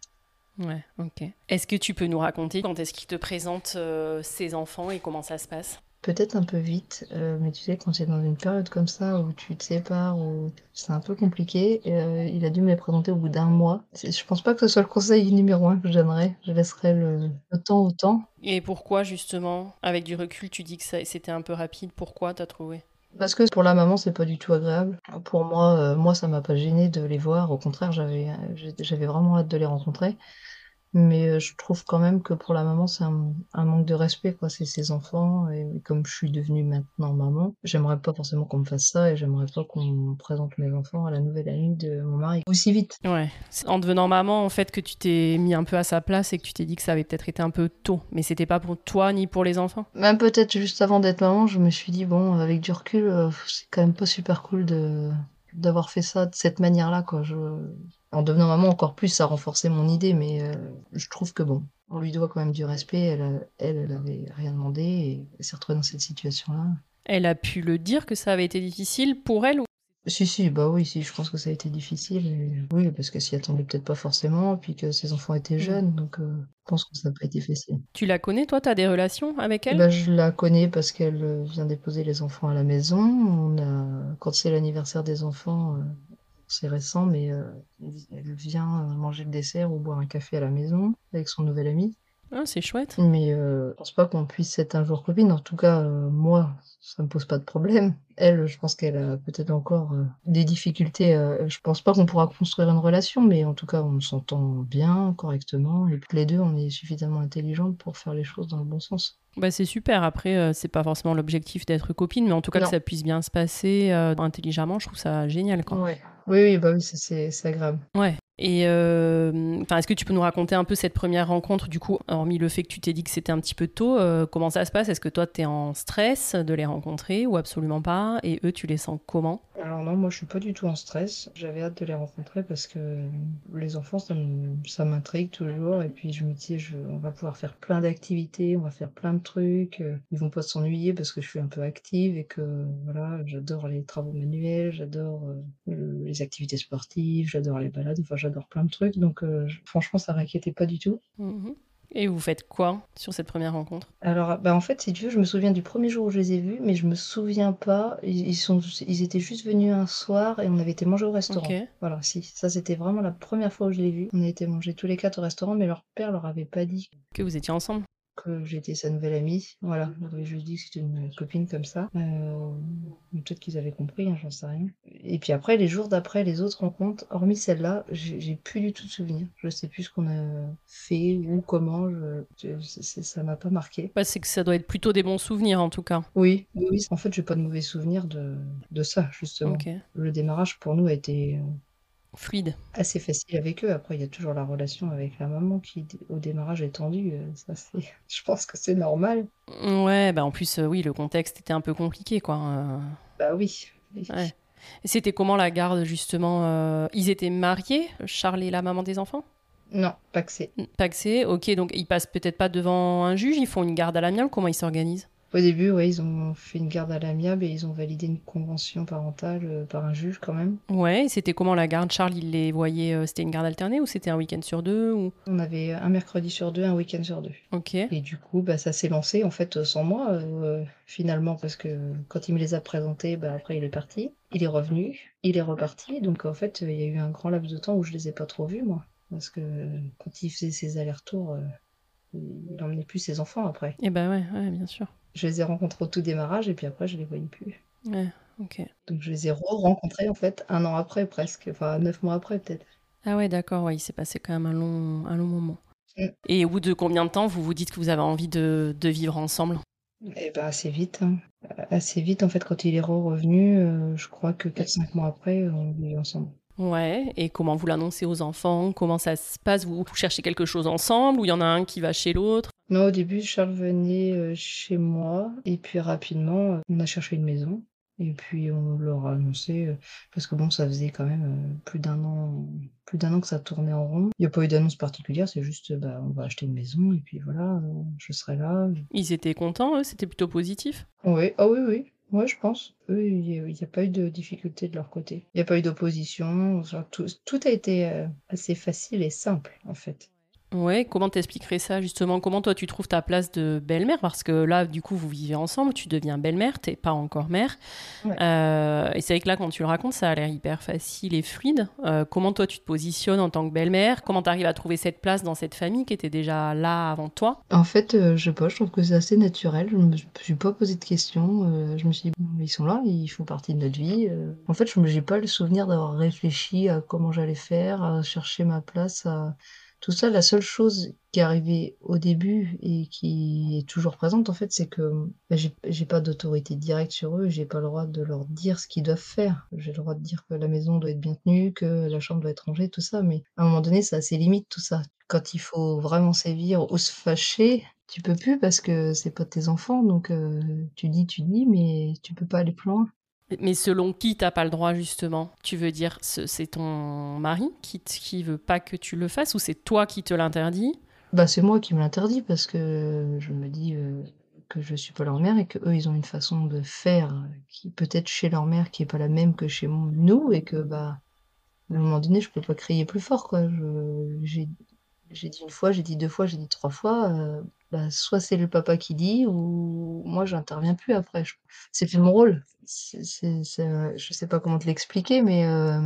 Ouais, OK. Est-ce que tu peux nous raconter quand est-ce qu'il te présente, heu, ses enfants et comment ça se passe? Peut-être un peu vite, heu, mais tu sais, quand tu es dans une période comme ça où tu te sépares, où c'est un peu compliqué, il a dû me les présenter au bout d'un mois. Je pense pas que ce soit le conseil numéro 1 que je donnerais. Je laisserai le le temps au temps. Et pourquoi justement, avec du recul, tu dis que c'était un peu rapide? Pourquoi, tu as trouvé? Parce que pour la maman, c'est pas du tout agréable. Pour moi, heu, moi, ça m'a pas gênée de les voir. Au contraire, j'avais, j'ét j'avais vraiment hâte de les rencontrer. Mais heu, je trouve quand même que pour la maman, c'est un un manque de respect, quoi. C'est ses enfants et comme je suis devenue maintenant maman, j'aimerais pas forcément qu'on me fasse ça et j'aimerais pas qu'on présente mes enfants à la nouvelle amie de mon mari aussi vite. Ouais, c'est en devenant maman, en fait, que tu t'es mis un peu à sa place et que tu t'es dit que ça avait peut-être été un peu tôt. Mais c'était pas pour toi ni pour les enfants? Même peut-être juste avant d'être maman, je me suis dit: «Bon, avec du recul, heu, c'est quand même pas super cool de d'avoir fait ça de cette manière-là, quoi». Je en devenant maman, encore plus, ça a renforcé mon idée, mais heu, je trouve que bon, on lui doit quand même du respect. Elle, heu, elle, elle avait rien demandé et elle s'est retrouvée dans cette situation-là. Elle a pu le dire que ça avait été difficile pour elle ou? Si, si, bah oui, si, je pense que ça a été difficile et oui, parce qu'elle s'y attendait peut-être pas forcément, puis que ses enfants étaient Mmh. jeunes, donc heu, je pense que ça a pas été facile. tu la connais, toi? Tu as des relations avec elle? Bah, je la connais parce qu'elle, vient déposer les enfants à la maison. On a quand c'est l'anniversaire des enfants, c'est récent, mais heu, elle vient, manger le dessert ou boire un café à la maison avec son nouvel ami. Ah, c'est chouette. Mais heu, je pense pas qu'on puisse être un jour copines. En tout cas, heu, moi, ça me pose pas de problème. Elle, je pense qu'elle a peut-être encore, des difficultés, heu, je pense pas qu'on pourra construire une relation, mais en tout cas, on s'entend bien, correctement et les 2, on est suffisamment intelligentes pour faire les choses dans le bon sens. Bah, c'est super. Après, heu, c'est pas forcément l'objectif d'être copine, mais en tout cas que ça puisse bien se passer, intelligemment, je trouve ça génial, quoi. Ouais. Oui, oui, bah oui, c'est c'est agréable. Ouais. Et enfin, est-ce que tu peux nous raconter un peu cette première rencontre, du coup, hormis le fait que tu t'es dit que c'était un petit peu tôt, heu, comment ça se passe? Est-ce que toi, tu es en stress de les rencontrer ou absolument pas? Et eux, tu les sens comment? Alors non, moi je suis pas du tout en stress. J'avais hâte de les rencontrer parce que les enfants, ça m'intrigue toujours. Et puis je me dis: «Je on va pouvoir faire plein d'activités, on va faire plein de trucs, ils vont pas s'ennuyer parce que je suis un peu active et que voilà, j'adore les travaux manuels, j'adore, le les activités sportives, j'adore les balades, enfin j'adore plein de trucs. Donc heu, j franchement ça m'inquiétait pas du tout. Mmh Et vous faites quoi sur cette première rencontre? Alors, bah, en fait, si tu veux, je me souviens du premier jour où je les ai vus, mais je me souviens pas, ils sont ils étaient juste venus un soir et on avait été manger au restaurant. OK. Voilà, si, ça c'était vraiment la première fois où je l'ai vu. On a été manger tous les 4 au restaurant, mais leur père leur avait pas dit Que vous étiez ensemble? Que j'étais sa nouvelle amie. Voilà, il avait juste dit que c'était une copine comme ça. Heu, peut-être qu'ils avaient compris, hein, j'en sais rien. Et puis après, les jours d'après, les autres rencontres, hormis celle-là, j'ai plus du tout de souvenirs. Je sais plus ce qu'on a fait ou comment, je je ça m'a pas marqué. Bah, c'est que ça doit être plutôt des bons souvenirs, en tout cas. Oui, en fait, j'ai pas de mauvais souvenirs de de ça, justement. Le démarrage pour nous a été, Fluide. assez facile avec eux. Après, il y a toujours la relation avec la maman qui, au démarrage, est tendue, heu, ça c'est [LAUGHS] je pense que c'est normal. Ouais, bah, en plus, heu, oui, le contexte était un peu compliqué, quoi, heu Bah oui, oui. Ouais. C'était comment la garde justement euh, Ils étaient mariés, Charles et la maman des enfants? Non, paxé. Paxé, ok, donc ils passent peut-être pas devant un juge, ils font une garde à l'amiable, comment ils s'organisent? Au début, ouais, ils ont fait une garde à l'amiable et ils ont validé une convention parentale euh, par un juge quand même. Ouais, et c'était comment la garde? Charles, il les voyait, euh, c'était une garde alternée ou c'était un week-end sur deux ou... On avait un mercredi sur deux, un week-end sur deux. Ok. Et du coup, bah, ça s'est lancé en fait sans moi euh, finalement parce que quand il me les a présentés, bah, après il est parti, il est revenu, il est reparti. Donc en fait, il y a eu un grand laps de temps où je les ai pas trop vus moi, parce que quand il faisait ses allers-retours, il emmenait plus ses enfants après. Eh ben ouais, ouais, bien sûr. Je les ai rencontrés au tout démarrage et puis après je les voyais plus. Ouais, ok. Donc je les ai re-rencontrés en fait un an après presque, enfin neuf mois après peut-être. Ah ouais, d'accord, ouais, il s'est passé quand même un long, un long moment. Mm. Et au bout de combien de temps vous vous dites que vous avez envie de, de vivre ensemble? Et ben assez vite, hein. assez vite en fait quand il est re-revenu, euh, je crois que 4-5 mois après on vit ensemble. Ouais, et comment vous l'annoncez aux enfants? Comment ça se passe? Vous, vous cherchez quelque chose ensemble ou il y en a un qui va chez l'autre? Non, au début, Charles venait euh, chez moi et puis rapidement, euh, on a cherché une maison et puis on leur a annoncé euh, parce que bon, ça faisait quand même plus d'un an, plus d'un an que ça tournait en rond. Il n'y a pas eu d'annonce particulière, c'est juste, bah, on va acheter une maison et puis voilà, je serai là. Ils étaient contents, eux C'était plutôt positif? Oui, ah oui, oui. Ouais, je pense. Eux, il n'y a, pas eu de difficulté de leur côté. Il n'y a pas eu d'opposition. Tout, tout a été assez facile et simple, en fait. Ouais, comment t'expliquerais ça justement? Comment toi tu trouves ta place de belle-mère? Parce que là, du coup, vous vivez ensemble, tu deviens belle-mère, t'es pas encore mère. Ouais. Euh, et c'est vrai que là, quand tu le racontes, ça a l'air hyper facile et fluide. Euh, comment toi tu te positionnes en tant que belle-mère? Comment t'arrives à trouver cette place dans cette famille qui était déjà là avant toi? En fait, euh, je sais pas, je trouve que c'est assez naturel. Je me suis pas posé de questions. je me suis dit, ils sont là, ils font partie de notre vie. En fait, je n'ai pas le souvenir d'avoir réfléchi à comment j'allais faire, à chercher ma place, à tout ça. La seule chose qui est arrivée au début et qui est toujours présente, en fait, c'est que bah, j'ai pas d'autorité directe sur eux. J'ai pas le droit de leur dire ce qu'ils doivent faire. J'ai le droit de dire que la maison doit être bien tenue, que la chambre doit être rangée, tout ça. Mais à un moment donné, ça a ses limites, tout ça. Quand il faut vraiment sévir ou se fâcher, tu peux plus parce que c'est pas tes enfants, donc euh, tu dis, tu dis, mais tu peux pas aller plus loin. Mais selon qui t'as pas le droit justement? Tu veux dire ce- c'est ton mari qui, qui veut pas que tu le fasses ou c'est toi qui te l'interdis? Bah c'est moi qui me l'interdis parce que je me dis euh, que je suis pas leur mère et que eux ils ont une façon de faire qui peut-être chez leur mère qui est pas la même que chez nous et que bah à un moment donné je peux pas crier plus fort quoi. J'ai dit une fois, j'ai dit deux fois, j'ai dit trois fois. euh, bah, soit c'est le papa qui dit ou moi j'interviens plus après. Je- C'est plus mon rôle. C'est, c'est, c'est- je sais pas comment te l'expliquer mais euh,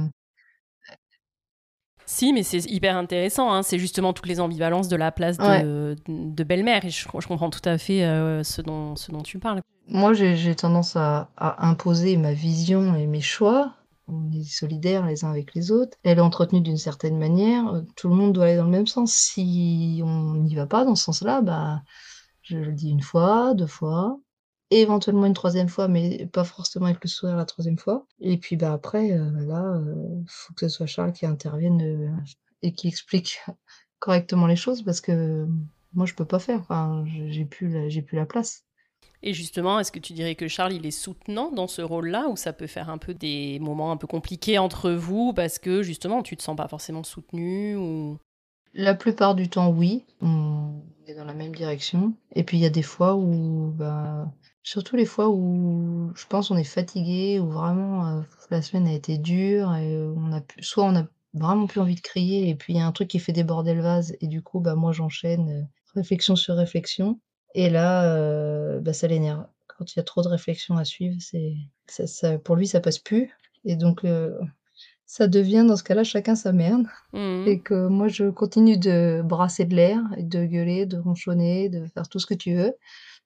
Si, mais c'est hyper intéressant. hein. C'est justement toutes les ambivalences de la place de, de belle-mère. Et je, je comprends tout à fait euh, ce, dont, ce dont tu parles. Moi, j'ai j'ai tendance à, à imposer ma vision et mes choix. On est solidaires les uns avec les autres. Elle est entretenue d'une certaine manière. Euh, Tout le monde doit aller dans le même sens. Si on n'y va pas dans ce sens-là, bah, je le dis une fois, deux fois, et éventuellement une troisième fois, mais pas forcément avec le sourire la troisième fois. Et puis bah après, euh, là, il faut que ce soit Charles qui intervienne euh, et qui explique correctement les choses parce que moi, je peux pas faire. Enfin, j'ai plus j'ai plus la place. Et justement, est-ce que tu dirais que Charles, il est soutenant dans ce rôle-là ou ça peut faire un peu des moments un peu compliqués entre vous parce que justement, tu te sens pas forcément soutenu ou... La plupart du temps, oui, on est dans la même direction. Et puis il y a des fois où, bah, surtout les fois où je pense on est fatigué, ou vraiment euh, la semaine a été dure, et on a pu, soit on a vraiment plus envie de crier, et puis il y a un truc qui fait déborder le vase, et du coup, bah moi j'enchaîne euh, réflexion sur réflexion, et là, euh, bah ça l'énerve. Quand il y a trop de réflexion à suivre, c'est, ça, ça- pour lui ça passe plus, et donc euh, ça devient dans ce cas-là chacun sa merde. Mhm. Et que moi, je continue de brasser de l'air, de gueuler, de ronchonner, de faire tout ce que tu veux.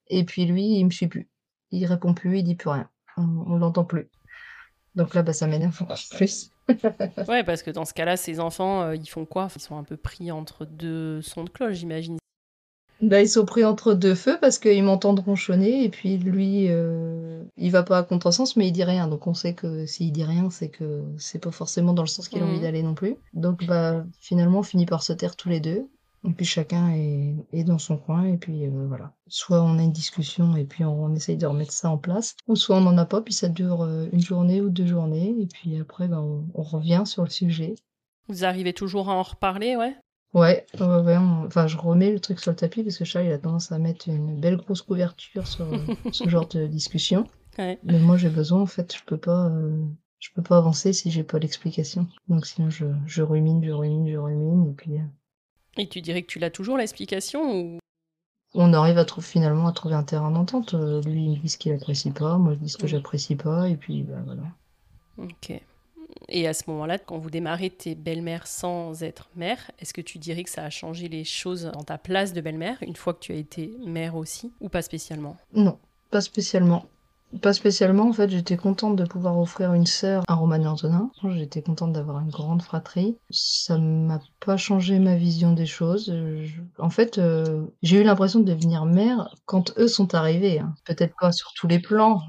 Et puis lui, il me suit plus. Il répond plus, il dit plus rien. On, on l'entend plus. Donc là, bah, ça m'énerve [LAUGHS] encore plus. Ouais, parce que dans ce cas-là, ces enfants, euh, ils font quoi? Ils sont un peu pris entre deux sons de cloche, j'imagine. Bah, ils sont pris entre deux feux parce qu'ils m'entendent ronchonner et puis lui, euh, il va pas à contresens mais il dit rien. Donc on sait que s'il dit rien, c'est que c'est pas forcément dans le sens qu'il a envie d'aller non plus. Donc bah finalement on finit par se taire tous les deux. Et puis chacun est, est dans son coin et puis euh, voilà. Soit on a une discussion et puis on, on essaye de remettre ça en place, ou soit on n'en a pas, puis ça dure euh, une journée ou deux journées, et puis après ben, on, on revient sur le sujet. Vous arrivez toujours à en reparler, ouais? Ouais, ouais, ouais, on- enfin je remets le truc sur le tapis parce que Charles il a tendance à mettre une belle grosse couverture sur euh, [LAUGHS] ce genre de discussion. Ouais. Mais moi j'ai besoin en fait, je peux pas, euh, je peux pas avancer si j'ai pas l'explication. Donc sinon je, je rumine, je rumine, je rumine et puis euh, Et tu dirais que tu l'as toujours l'explication ou? on arrive à trouver finalement à trouver un terrain d'entente. Euh, lui il me dit ce qu'il apprécie pas, moi je dis ce que j'apprécie pas et puis ben voilà. Ok. Et à ce moment-là, quand vous démarrez tes belles-mères sans être mère, est-ce que tu dirais que ça a changé les choses dans ta place de belle-mère une fois que tu as été mère aussi ou pas spécialement? Non, pas spécialement. Pas spécialement, en fait, j'étais contente de pouvoir offrir une sœur à Roman et Antonin. J'étais contente d'avoir une grande fratrie. Ça m'a pas changé ma vision des choses. Je- En fait, euh, j'ai eu l'impression de devenir mère quand eux sont arrivés. hein. Peut-être pas sur tous les plans.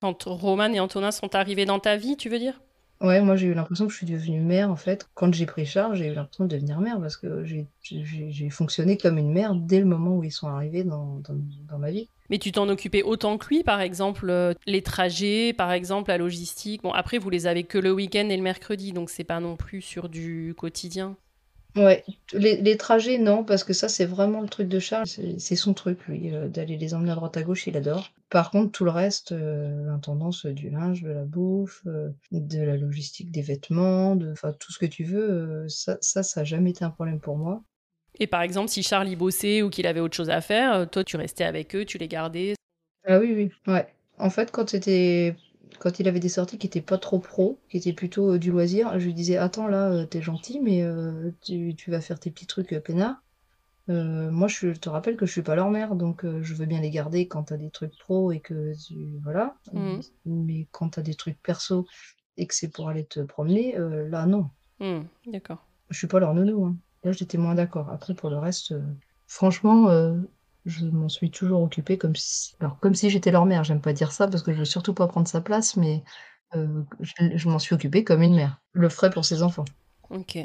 Quand Roman et Antonin sont arrivés dans ta vie, tu veux dire? Ouais, moi j'ai eu l'impression que je suis devenue mère, en fait. Quand j'ai pris charge, j'ai eu l'impression de devenir mère parce que j'ai- fonctionné comme une mère dès le moment où ils sont arrivés dans, dans, dans ma vie. Mais tu t'en occupais autant que lui, par exemple, euh, les trajets, par exemple, la logistique. Bon, après, vous les avez que le week-end et le mercredi, donc c'est pas non plus sur du quotidien. Ouais, les, les trajets, non, parce que ça, c'est vraiment le truc de Charles. C'est son truc, lui, euh, d'aller les emmener à droite à gauche, il adore. Par contre, tout le reste, euh, l'intendance du linge, de la bouffe, euh, de la logistique des vêtements, de, tout ce que tu veux, ça, ça, ça a jamais été un problème pour moi. Et par exemple, si Charles y bossait ou qu'il avait autre chose à faire, toi, tu restais avec eux, tu les gardais? Ah oui, oui, ouais. En fait, quand c'était, quand il avait des sorties qui étaient pas trop pro, qui étaient plutôt euh, du loisir, je lui disais, attends là, euh, t'es gentil, mais euh, tu, tu vas faire tes petits trucs peinards. Moi, je te rappelle que je suis pas leur mère, donc je veux bien les garder quand t'as des trucs pro et que tu, voilà. Mhm. Mais quand t'as des trucs perso et que c'est pour aller te promener, là, non. Hmm, D'accord. Je suis pas leur nounou, hein. Là, j'étais moins d'accord. Après, pour le reste, franchement, je m'en suis toujours occupée comme si, alors, comme si j'étais leur mère. J'aime pas dire ça parce que je veux surtout pas prendre sa place, mais euh, je, je m'en suis occupée comme une mère. Le ferait pour ses enfants. Ok.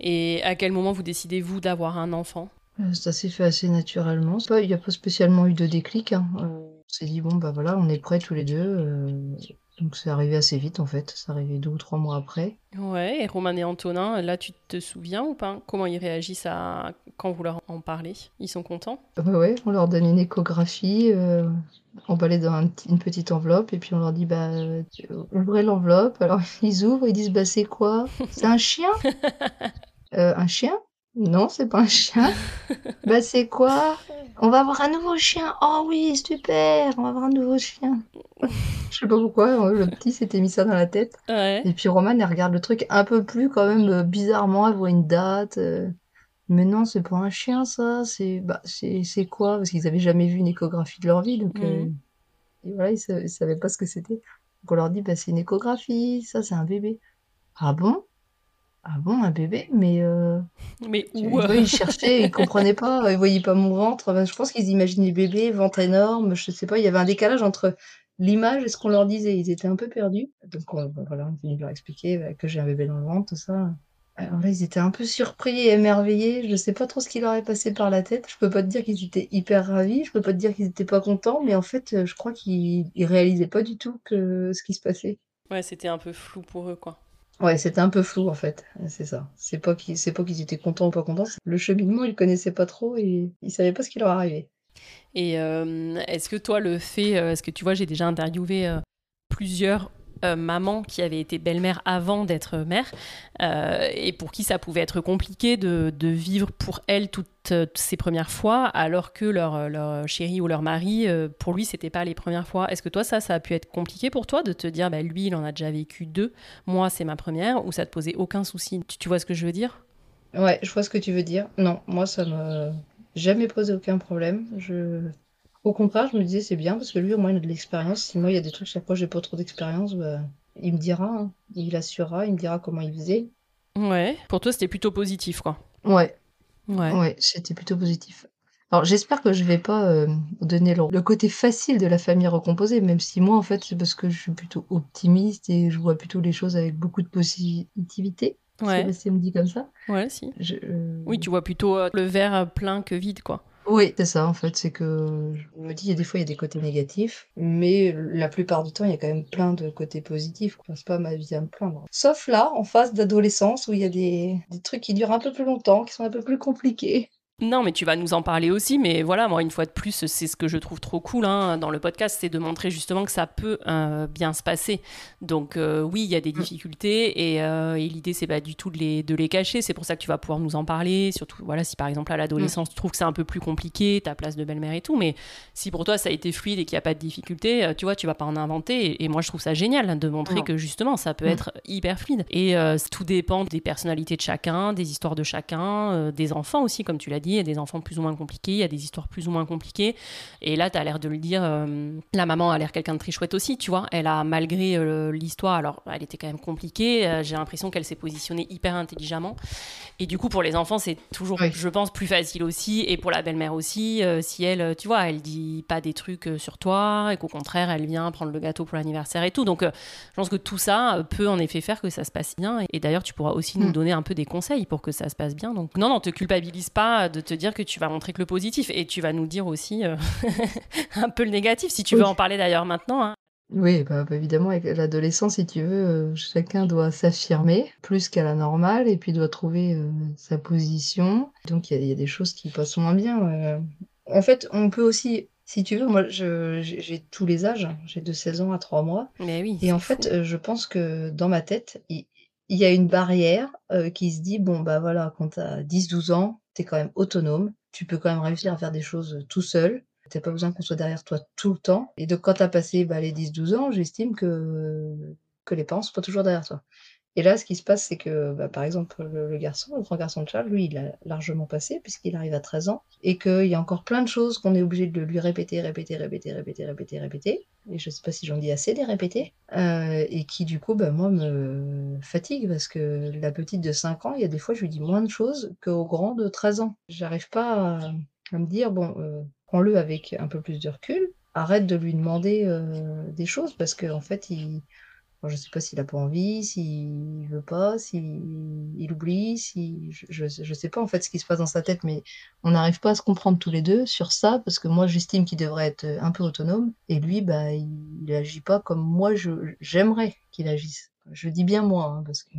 Et à quel moment vous décidez-vous d'avoir un enfant? Euh, Ça s'est fait assez naturellement. Il n'y a pas spécialement eu de déclic. hein. Euh, on s'est dit, bon, bah voilà, on est prêts tous les deux. Euh, donc c'est arrivé assez vite, en fait. C'est arrivé deux ou trois mois après. Ouais, et Roman et Antonin, là, tu te souviens ou pas? Comment ils réagissent à... quand vous leur en parlez? Ils sont contents? Ouais, ouais, on leur donne une échographie euh, emballée dans un une petite enveloppe et puis on leur dit bah euh, ouvrez l'enveloppe. Alors [LAUGHS] ils ouvrent, ils disent bah c'est quoi? C'est un chien? [LAUGHS] Euh, Un chien? Non, c'est pas un chien. [LAUGHS] bah c'est quoi? On va avoir un nouveau chien. Oh oui, super, on va avoir un nouveau chien. Je sais pas pourquoi, euh, le petit s'était mis ça dans la tête. Ouais. Et puis Roman, elle regarde le truc un peu plus quand même euh, bizarrement, elle voit une date. euh, Mais non, c'est pas un chien ça, c'est bah c'est c'est quoi? Parce qu'ils avaient jamais vu une échographie de leur vie, donc euh, Mhm. et voilà, ils, sa- ils savaient pas ce que c'était. Donc on leur dit bah c'est une échographie, ça c'est un bébé. Ah bon? Ah bon, un bébé? Mais euh, Mais où ils cherchaient, ils comprenaient pas, ils voyaient pas mon ventre. Enfin, je pense qu'ils imaginaient bébé, ventre énorme, je sais pas, il y avait un décalage entre l'image et ce qu'on leur disait. Ils étaient un peu perdus. Donc on- voilà, on finit de leur expliquer bah, que j'ai un bébé dans le ventre, tout ça. Alors là, ils étaient un peu surpris et émerveillés. Je sais pas trop ce qui leur est passé par la tête. Je peux pas te dire qu'ils étaient hyper ravis, je peux pas te dire qu'ils étaient pas contents, mais en fait, je crois qu'ils ils réalisaient pas du tout que ce qui se passait. Ouais, c'était un peu flou pour eux, quoi. Ouais, c'était un peu flou en fait, c'est ça. C'est pas qu'ils c'est pas qu'ils étaient contents ou pas contents, le cheminement, ils connaissaient pas trop et ils savaient pas ce qui leur arrivait. Et euh, est-ce que toi, le fait, euh, est-ce que tu vois, j'ai déjà interviewé euh, plusieurs euh, mamans qui avaient été belle-mère avant d'être mère, euh, et pour qui ça pouvait être compliqué de, vivre pour elles toutes, euh, ces premières fois, alors que leur, leur chéri ou leur mari, euh, pour lui, c'était pas les premières fois. Est-ce que toi, ça, ça a pu être compliqué pour toi de te dire, bah, lui, il en a déjà vécu deux, moi, c'est ma première, ou ça te posait aucun souci? Tu, tu vois ce que je veux dire? Ouais, je vois ce que tu veux dire. Non, moi ça m'a jamais posé aucun problème. Je au contraire, je me disais c'est bien parce que lui au moins il a de l'expérience. Si moi il y a des trucs chaque fois j'ai pas trop d'expérience, bah, il me dira, hein. Il assurera, il me dira comment il faisait. Ouais. Pour toi, c'était plutôt positif, quoi. Ouais, Ouais. ouais, c'était plutôt positif. Alors j'espère que je vais pas euh, donner le, le côté facile de la famille recomposée, même si moi en fait c'est parce que je suis plutôt optimiste et je vois plutôt les choses avec beaucoup de positivité. Ouais. Si me dit comme ça. Ouais, si. Oui, tu vois plutôt le verre plein que vide, quoi. Oui, c'est ça en fait, c'est que je me dis, il y a des fois, il y a des côtés négatifs, mais la plupart du temps, il y a quand même plein de côtés positifs. Je passe pas ma vie à me plaindre. Sauf là, en phase d'adolescence, où il y a des, des trucs qui durent un peu plus longtemps, qui sont un peu plus compliqués. Non, mais tu vas nous en parler aussi. Mais voilà, moi, une fois de plus, c'est ce que je trouve trop cool hein, dans le podcast, c'est de montrer justement que ça peut euh, bien se passer. Donc euh, oui, il y a des mm. difficultés euh, et, l'idée, c'est pas du tout de les, de les cacher. C'est pour ça que tu vas pouvoir nous en parler. Surtout, voilà, si par exemple à l'adolescence, mm. tu trouves que c'est un peu plus compliqué, ta place de belle-mère et tout. Mais si pour toi, ça a été fluide et qu'il n'y a pas de difficulté, tu vois, tu vas pas en inventer. Et, moi, je trouve ça génial hein, de montrer que justement, ça peut mm. être hyper fluide. Et tout dépend des personnalités de chacun, des histoires de chacun, des enfants aussi, comme tu l'as dit il y a des enfants plus ou moins compliqués, il y a des histoires plus ou moins compliquées. Et là, tu as l'air de le dire, euh, la maman a l'air quelqu'un de très chouette aussi, tu vois. Elle a, malgré euh, l'histoire, alors elle était quand même compliquée, euh, j'ai l'impression qu'elle s'est positionnée hyper intelligemment. Et du coup, pour les enfants, c'est toujours, je pense, plus facile aussi. Et pour la belle-mère aussi, si elle, tu vois, elle dit pas des trucs sur toi et qu'au contraire, elle vient prendre le gâteau pour l'anniversaire et tout. Donc, je pense que tout ça peut en effet faire que ça se passe bien. Et, d'ailleurs, tu pourras aussi nous mm. donner un peu des conseils pour que ça se passe bien. Donc, non, non, te culpabilise pas de de te dire que tu vas montrer que le positif et tu vas nous dire aussi euh, [LAUGHS] un peu le négatif, si tu veux en parler d'ailleurs maintenant. Hein. Oui, bah, bah, évidemment, avec l'adolescence, si tu veux, euh, chacun doit s'affirmer plus qu'à la normale et puis doit trouver euh, sa position. Donc il y, a des choses qui passent moins bien. En fait, on peut aussi si tu veux, moi, j'ai tous les âges. J'ai de 16 ans à 3 mois. Mais oui. Et en fait, je pense que dans ma tête, il, y, a une barrière qui se dit bon, bah voilà, quand tu as 10-12 ans, quand même autonome, tu peux quand même réussir à faire des choses tout seul. T'as pas besoin qu'on soit derrière toi tout le temps. Et donc, quand tu as passé bah, les 10-12 ans, j'estime que, que les parents sont pas toujours derrière toi. Et là, ce qui se passe, c'est que, bah, par exemple, le, garçon, le grand garçon de Charles, lui, il a largement passé, puisqu'il arrive à 13 ans, et qu'il y a encore plein de choses qu'on est obligé de lui répéter, répéter, répéter, répéter, répéter, répéter. Et je sais pas si j'en dis assez les répéter. Euh, et qui, du coup, bah, moi, me fatigue, parce que la petite de 5 ans, il y a des fois, je lui dis moins de choses qu'au grand de 13 ans. J'arrive pas à, me dire, bon, euh, prends-le avec un peu plus de recul, arrête de lui demander euh, des choses, parce qu'en en fait, il je sais pas s'il a pas envie, s'il veut pas, s'il il oublie, si je, je, sais pas en fait ce qui se passe dans sa tête, mais on n'arrive pas à se comprendre tous les deux sur ça parce que moi j'estime qu'il devrait être un peu autonome et lui bah il, il agit pas comme moi je j'aimerais qu'il agisse. Je dis bien moi hein, parce que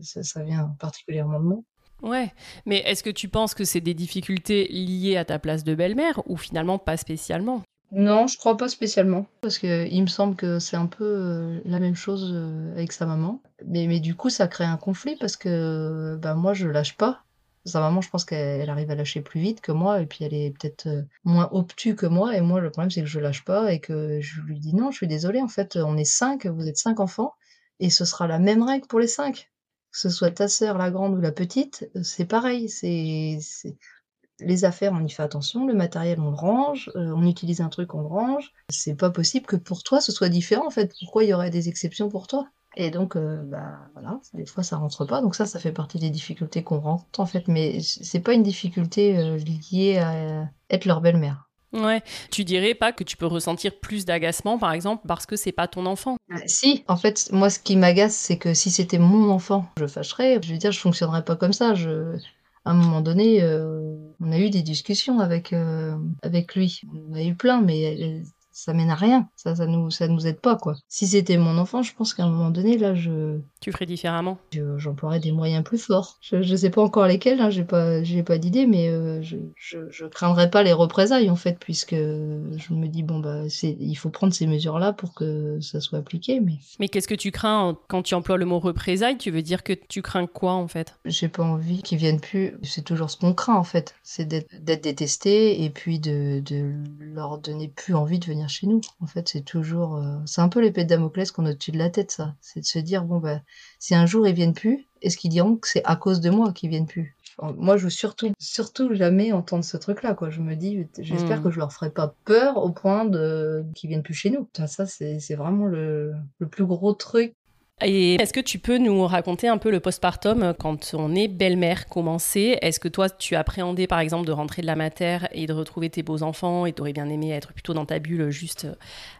ça, ça vient particulièrement de moi. Ouais, mais est-ce que tu penses que c'est des difficultés liées à ta place de belle-mère ou finalement pas spécialement? Non, je crois pas spécialement, parce que il me semble que c'est un peu euh, la même chose euh, avec sa maman. Mais, mais du coup, ça crée un conflit parce que bah, moi, je lâche pas. Sa maman, je pense qu'elle arrive à lâcher plus vite que moi, et puis elle est peut-être euh, moins obtue que moi. Et moi, le problème, c'est que je lâche pas et que je lui dis non, je suis désolée, en fait, on est cinq, vous êtes cinq enfants, et ce sera la même règle pour les cinq. Que ce soit ta sœur, la grande ou la petite, c'est pareil. C'est les affaires, on y fait attention, le matériel, on le range, euh, on utilise un truc, on le range. C'est pas possible que pour toi, ce soit différent, en fait. Pourquoi il y aurait des exceptions pour toi? Et donc, euh, bah voilà, des fois, ça rentre pas. Donc ça, ça fait partie des difficultés qu'on rencontre, en fait. Mais c'est pas une difficulté euh, liée à être leur belle-mère. Ouais, tu dirais pas que tu peux ressentir plus d'agacement, par exemple, parce que c'est pas ton enfant? Si, en fait, moi, ce qui m'agace, c'est que si c'était mon enfant, je fâcherais. Je veux dire, je fonctionnerais pas comme ça. Je, à un moment donné, euh, on a eu des discussions avec, euh, avec lui. On a eu plein, mais ça mène à rien. Ça, ça nous, ça nous aide pas, quoi. Si c'était mon enfant, je pense qu'à un moment donné, là, je. Tu ferais différemment. J'emploierais des moyens plus forts. Je, je sais pas encore lesquels, hein, j'ai pas, j'ai pas d'idée, mais euh, je, je, je, craindrais pas les représailles, en fait, puisque je me dis, bon, bah, c'est, il faut prendre ces mesures-là pour que ça soit appliqué, mais. Mais qu'est-ce que tu crains quand tu emploies le mot représailles Tu veux dire que tu crains quoi, en fait? J'ai pas envie qu'ils viennent plus. C'est toujours ce qu'on craint, en fait. C'est d'être, d'être détesté et puis de, de leur donner plus envie de venir chez nous. En fait, c'est toujours, euh, c'est un peu l'épée de Damoclès qu'on a au-dessus de la tête, ça. C'est de se dire bon bah, si un jour ils viennent plus, est-ce qu'ils diront que c'est à cause de moi qu'ils viennent plus? Moi, je veux surtout, surtout jamais entendre ce truc-là, quoi. Je me dis, j'espère hmm. que je leur ferai pas peur au point de qu'ils viennent plus chez nous. Ça, c'est vraiment le, le plus gros truc et est-ce que tu peux nous raconter un peu le postpartum quand on est belle-mère? Comment c'est? Est-ce que toi, tu appréhendais par exemple de rentrer de la mater et de retrouver tes beaux enfants et t'aurais bien aimé être plutôt dans ta bulle juste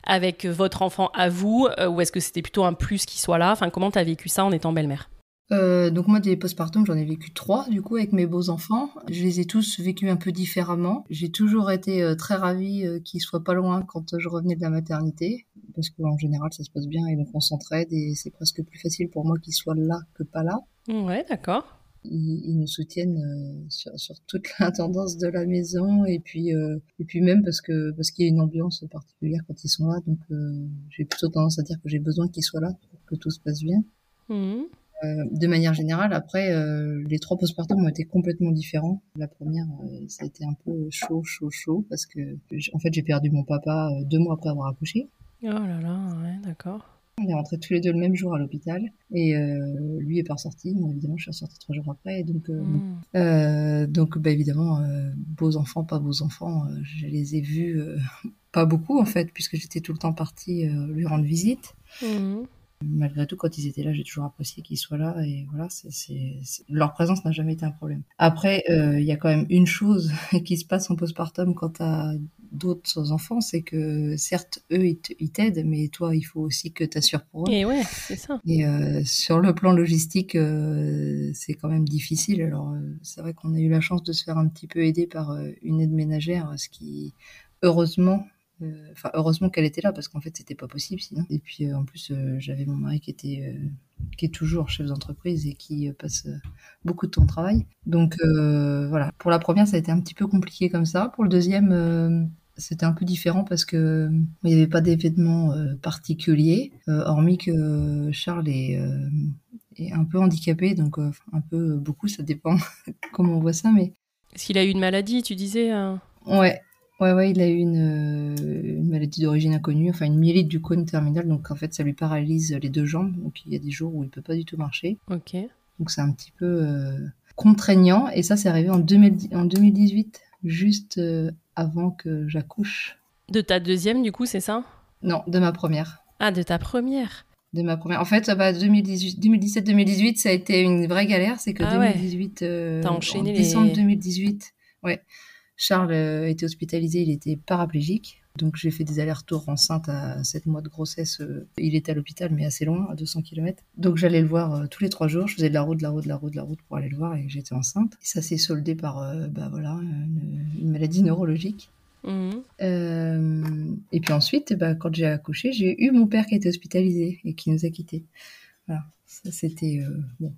avec votre enfant à vous Ou est-ce que c'était plutôt un plus qu'il soit là? Enfin, comment t'as vécu ça en étant belle-mère? Euh, donc moi des postpartum j'en ai vécu trois du coup avec mes beaux enfants. Je les ai tous vécus un peu différemment. J'ai toujours été euh, très ravie euh, qu'ils soient pas loin quand je revenais de la maternité parce qu'en général ça se passe bien et donc on s'entraide et c'est presque plus facile pour moi qu'ils soient là que pas là. Ouais d'accord. Ils, nous soutiennent sur, sur, toute [LAUGHS] l'intendance de la maison et puis et puis même parce que parce qu'il y a une ambiance particulière quand ils sont là donc j'ai plutôt tendance à dire que j'ai besoin qu'ils soient là pour que tout se passe bien. Mmh. Euh, de manière générale, après, euh, les trois postpartum ont été complètement différents. La première, euh, ça a été un peu chaud, chaud, chaud, parce que, en fait, j'ai perdu mon papa deux mois après avoir accouché. Oh là là, ouais, d'accord. On est rentrés tous les deux le même jour à l'hôpital et lui est pas ressorti. Moi, évidemment, je suis ressortie trois jours après. donc, hmm. donc, bah, évidemment, beaux enfants, pas beaux enfants, je les ai vus [LAUGHS] pas beaucoup en fait, puisque j'étais tout le temps partie lui rendre visite. Hmm malgré tout, quand ils étaient là, j'ai toujours apprécié qu'ils soient là et voilà, c'est, leur présence n'a jamais été un problème. Après, euh, il y a quand même une chose [LAUGHS] qui se passe en postpartum quand t'as d'autres enfants, c'est que certes, eux, ils t'aident, mais toi, il faut aussi que tu assures pour eux. Et ouais, c'est ça. Et euh, sur le plan logistique, euh, c'est quand même difficile. Alors, c'est vrai qu'on a eu la chance de se faire un petit peu aider par une aide ménagère, ce qui, heureusement, euh, enfin, heureusement qu'elle était là parce qu'en fait, c'était pas possible sinon. Et puis, euh, en plus, euh, j'avais mon mari qui était, qui est toujours chef d'entreprise et qui passe beaucoup de temps au travail. Donc voilà. Pour la première, ça a été un petit peu compliqué comme ça. Pour le deuxième, c'était un peu différent parce que il n'y avait pas d'événement particulier, hormis que Charles est, est, un peu handicapé, donc un peu beaucoup, ça dépend [LAUGHS] comment on voit ça, mais. Est-ce qu'il a eu une maladie, tu disais Ouais, Ouais, ouais, il a eu une, euh, une maladie d'origine inconnue, enfin une myélite du cône terminal, donc en fait ça lui paralyse les deux jambes, donc il y a des jours où il peut pas du tout marcher. Ok. Donc c'est un petit peu euh, contraignant, et ça c'est arrivé en, 2000, en 2018, juste euh, avant que j'accouche. De ta deuxième du coup, c'est ça? Non, de ma première. Ah, de ta première de ma première. En fait, bah, 2017-2018, ça a été une vraie galère. C'est que 2018, ah T'as enchaîné en décembre 2018, ouais, Charles euh, était hospitalisé, il était paraplégique. Donc j'ai fait des allers-retours enceinte à 7 mois de grossesse. Euh, il était à l'hôpital, mais assez loin, à 200 km. Donc j'allais le voir euh, tous les trois jours. Je faisais de la route, de la route, de la route, de la route pour aller le voir et j'étais enceinte. Et ça s'est soldé par bah, voilà, une, maladie neurologique. Mmh. et puis ensuite, bah, quand j'ai accouché, j'ai eu mon père qui était hospitalisé et qui nous a quittés. Voilà, ça c'était bon.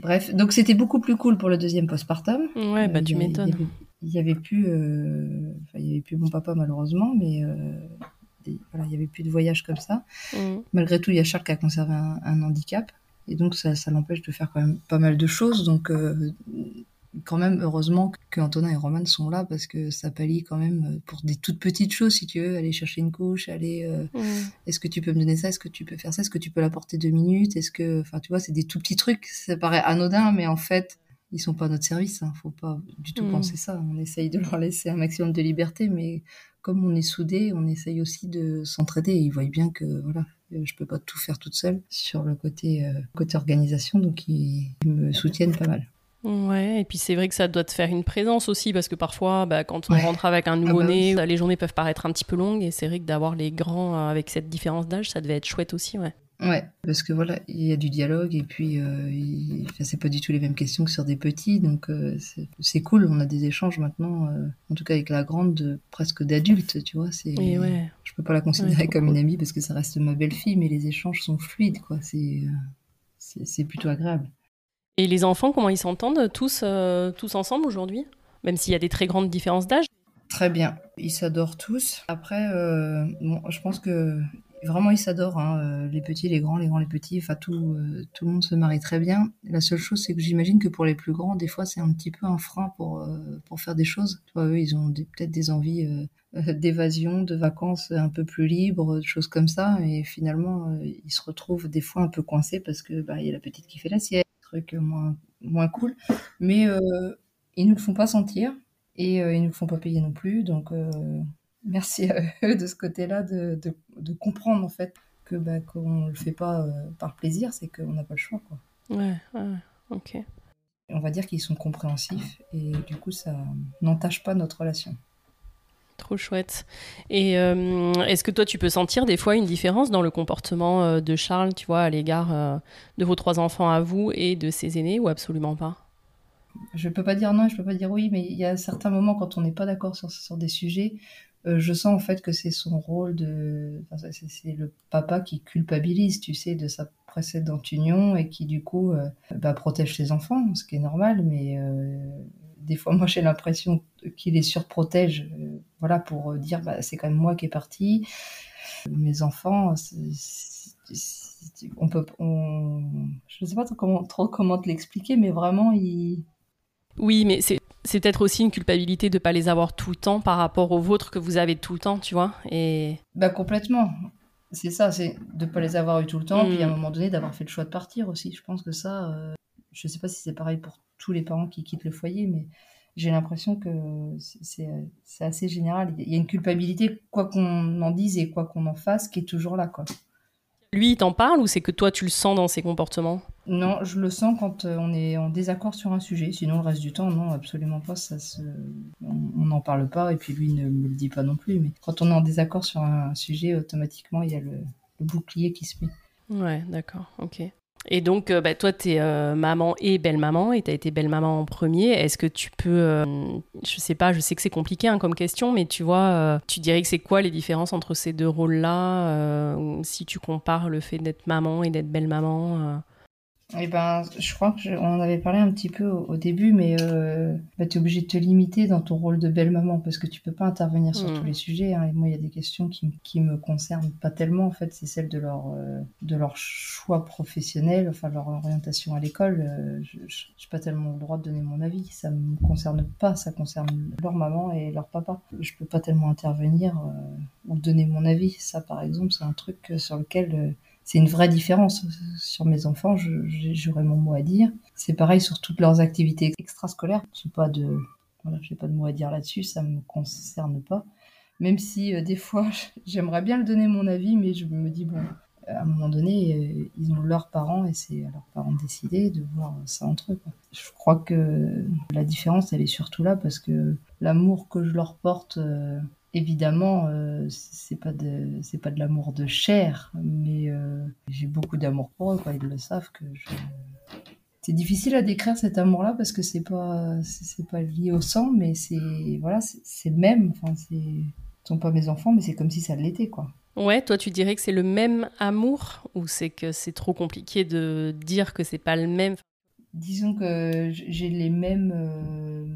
Bref, donc c'était beaucoup plus cool pour le deuxième postpartum. Ouais, bah tu m'étonnes il y avait plus, euh, il y avait plus mon papa malheureusement, mais euh, voilà, il y avait plus de voyage comme ça. Mmh. Malgré tout, il y a Charles qui a conservé un, handicap, et donc ça, ça l'empêche de faire quand même pas mal de choses. Donc euh, quand même, heureusement que Antonin et Roman sont là parce que ça pallie quand même pour des toutes petites choses, si tu veux, aller chercher une couche, aller, mmh. est-ce que tu peux me donner ça, est-ce que tu peux faire ça, est-ce que tu peux l'apporter deux minutes, est-ce que, enfin, tu vois, c'est des tout petits trucs, ça paraît anodin, mais en fait, ils sont pas à notre service. Hein. Faut pas du tout mm. penser ça. On essaye de [LAUGHS] leur laisser un maximum de liberté, mais comme on est soudés, on essaye aussi de s'entraider. Ils voient bien que voilà, je peux pas tout faire toute seule sur le côté euh, côté organisation, donc ils, me soutiennent pas mal. Ouais, et puis c'est vrai que ça doit te faire une présence aussi, parce que parfois, bah, quand on rentre avec un ah bah nouveau-né, les journées peuvent paraître un petit peu longues, et c'est vrai que d'avoir les grands euh, avec cette différence d'âge, ça devait être chouette aussi, ouais. Ouais, parce que voilà, il y a du dialogue et puis euh, c'est pas du tout les mêmes questions que sur des petits, donc euh, c'est cool. On a des échanges maintenant, euh, en tout cas avec la grande, presque d'adulte, tu vois. C'est, ouais. je peux pas la considérer comme une amie parce que ça reste ma belle-fille, mais les échanges sont fluides, quoi. C'est c'est plutôt agréable. Et les enfants, comment ils s'entendent tous tous ensemble aujourd'hui, même s'il y a des très grandes différences d'âge? Très bien, ils s'adorent tous. Après, bon, je pense que Vraiment, ils s'adorent, hein, euh, les petits, les grands, les grands, les petits. Enfin, tout, euh, tout le monde se marie très bien. La seule chose, c'est que j'imagine que pour les plus grands, des fois, c'est un petit peu un frein pour, euh, pour faire des choses. Toi, eux, ils ont peut-être des envies d'évasion, de vacances un peu plus libres, de choses comme ça. Et finalement, ils se retrouvent des fois un peu coincés parce que bah, il y a la petite qui fait la sieste, truc moins, moins cool. Mais ils ne le font pas sentir et ils ne le font pas payer non plus. Donc, merci à [LAUGHS] eux de ce côté-là de, de, comprendre en fait que bah, qu'on ne le fait pas euh, par plaisir, c'est qu'on n'a pas le choix. Quoi. Ouais, ouais, ok. On va dire qu'ils sont compréhensifs et du coup ça n'entache pas notre relation. Trop chouette. Et est-ce que toi, tu peux sentir des fois une différence dans le comportement de Charles, tu vois, à l'égard de vos trois enfants à vous et de ses aînés, ou absolument pas? Je peux pas dire non, je peux pas dire oui, mais il y a certains moments quand on n'est pas d'accord sur, sur des sujets, euh, je sens en fait que c'est son rôle de. C'est le papa qui culpabilise, tu sais, de sa précédente union et qui du coup euh, bah, protège ses enfants, ce qui est normal, mais euh, des fois [LAUGHS] moi j'ai l'impression qu'il les surprotège, voilà, pour dire bah, c'est quand même moi qui est parti. Mes enfants, on peut. On, je ne sais pas trop comment te l'expliquer, mais vraiment, il. Oui, mais c'est c'est peut-être aussi une culpabilité de ne pas les avoir tout le temps par rapport aux vôtres que vous avez tout le temps, tu vois. Et... Bah complètement. C'est ça, c'est de ne pas les avoir eu tout le temps, puis à un mm. moment donné d'avoir fait le choix de partir aussi. Je pense que ça, euh, je ne sais pas si c'est pareil pour tous les parents qui quittent le foyer, mais j'ai l'impression que c'est assez général. Il y a une culpabilité, quoi qu'on en dise et quoi qu'on en fasse, qui est toujours là, quoi. Lui, il t'en parle ou c'est que toi, tu le sens dans ses comportements? Non, je le sens quand euh, on est en désaccord sur un sujet. Sinon, le reste du temps, non, absolument pas. Ça se... On n'en parle pas et puis lui ne me le dit pas non plus. Mais quand on est en désaccord sur un sujet, automatiquement, il y a le, le bouclier qui se met. Ouais, d'accord, ok. Et donc, euh, bah, toi, tu es euh, maman et belle-maman, et tu as été belle-maman en premier. Est-ce que tu peux, euh, je sais pas, je sais que c'est compliqué hein, comme question, mais tu vois, tu dirais que c'est quoi les différences entre ces deux rôles-là, si tu compares le fait d'être maman et d'être belle-maman eh ben, je crois qu'on en avait parlé un petit peu au, début, mais euh, bah, tu es obligé de te limiter dans ton rôle de belle-maman parce que tu peux pas intervenir sur tous hmm. les sujets. Hein. Et moi, il y a des questions qui, qui me concernent pas tellement, en fait, c'est celle de leur, euh, de leur choix professionnel, enfin leur orientation à l'école. Euh, je n'ai pas tellement le droit de donner mon avis. Ça me concerne pas, ça concerne leur maman et leur papa. Je peux pas tellement intervenir ou donner mon avis. Ça, par exemple, c'est un truc sur lequel c'est une vraie différence. Sur mes enfants, j'aurais mon mot à dire. C'est pareil sur toutes leurs activités extrascolaires. Je pas de, voilà, pas de mot à dire là-dessus, ça me concerne pas. Même si euh, des fois, [LAUGHS] j'aimerais bien le donner mon avis, mais je me dis, bon, à un moment donné, euh, ils ont leurs parents et c'est à leurs parents de décider de voir ça entre eux. Je crois que la différence, elle est surtout là parce que l'amour que je leur porte euh, Évidemment, euh, c'est pas de c'est pas de l'amour de chair, mais euh, j'ai beaucoup d'amour pour eux. Quoi. Ils le savent que je... c'est difficile à décrire cet amour-là parce que c'est pas c'est pas lié au sang, mais c'est voilà c'est le même. Enfin, c'est sont pas mes enfants, mais c'est comme si ça l'était quoi. Ouais, toi tu dirais que c'est le même amour ou c'est que c'est trop compliqué de dire que c'est pas le même? Disons que j'ai les mêmes euh,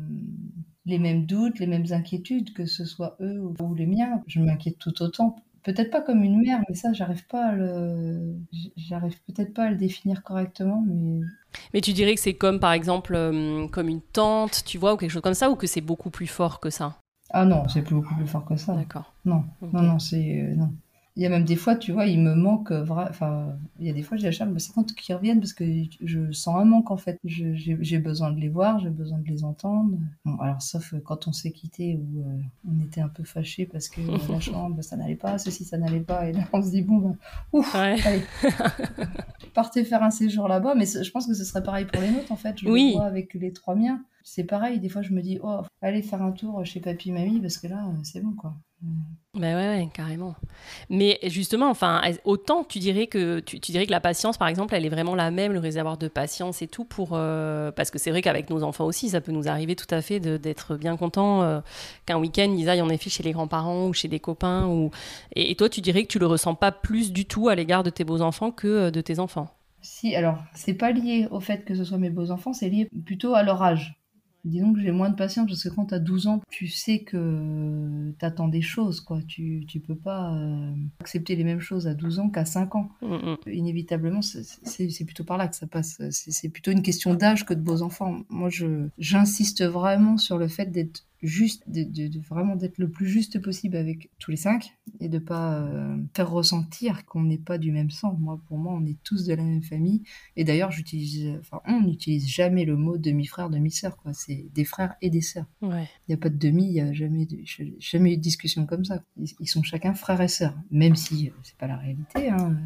les mêmes doutes, les mêmes inquiétudes, que ce soit eux ou les miens. Je m'inquiète tout autant. Peut-être pas comme une mère, mais ça, j'arrive pas à le, j'arrive peut-être pas à le définir correctement, mais. Mais tu dirais que c'est comme, par exemple, euh, comme une tante, tu vois, ou quelque chose comme ça, ou que c'est beaucoup plus fort que ça? Ah non, c'est beaucoup plus fort que ça. D'accord. Non, non, non, c'est euh, non. Il y a même des fois, tu vois, il me manque vrai. Enfin, il y a des fois, j'ai la charme, c'est quand qu'ils reviennent parce que je sens un manque en fait. J'ai besoin de les voir, j'ai besoin de les entendre. Bon, alors, sauf quand on s'est quitté où euh, on était un peu fâchés parce que la [LAUGHS] chambre, ça n'allait pas, ceci, ça n'allait pas. Et là, on se dit, bon, ben, ouf, allez, partez faire un séjour là-bas. Mais je pense que ce serait pareil pour les nôtres en fait. Je oui. le vois avec les trois miens. C'est pareil, des fois, je me dis, oh, allez faire un tour chez papy, mamie parce que là, c'est bon quoi. Ben ouais, carrément. Mais justement, enfin, autant tu dirais que tu, dirais que la patience, par exemple, elle est vraiment la même, le réservoir de patience et tout pour euh, parce que c'est vrai qu'avec nos enfants aussi, ça peut nous arriver tout à fait d'être bien content euh, qu'un week-end ils aillent en effet chez les grands-parents ou chez des copains ou et, toi tu dirais que tu le ressens pas plus du tout à l'égard de tes beaux enfants que euh, de tes enfants? Si, alors c'est pas lié au fait que ce soit mes beaux enfants, c'est lié plutôt à leur âge. Disons que j'ai moins de patience parce que quand tu as 12 ans, tu sais que tu attends des choses, quoi. Tu, tu peux pas euh, accepter les mêmes choses à 12 ans qu'à 5 ans. Mm, mm. Inévitablement, c'est plutôt par là que ça passe. C'est plutôt une question d'âge que de beaux enfants. Moi, j'insiste vraiment sur le fait d'être juste, de, vraiment d'être le plus juste possible avec tous les cinq et de pas euh, faire ressentir qu'on n'est pas du même sang. Moi, pour moi, on est tous de la même famille. Et d'ailleurs, j'utilise, enfin, on n'utilise jamais le mot demi-frère, demi-sœur, quoi. C'est des frères et des sœurs. Il n'y a pas de demi, il n'y a jamais, de, jamais eu de discussion comme ça. Ils, sont chacun frères et sœurs, même si euh, c'est pas la réalité. Hein.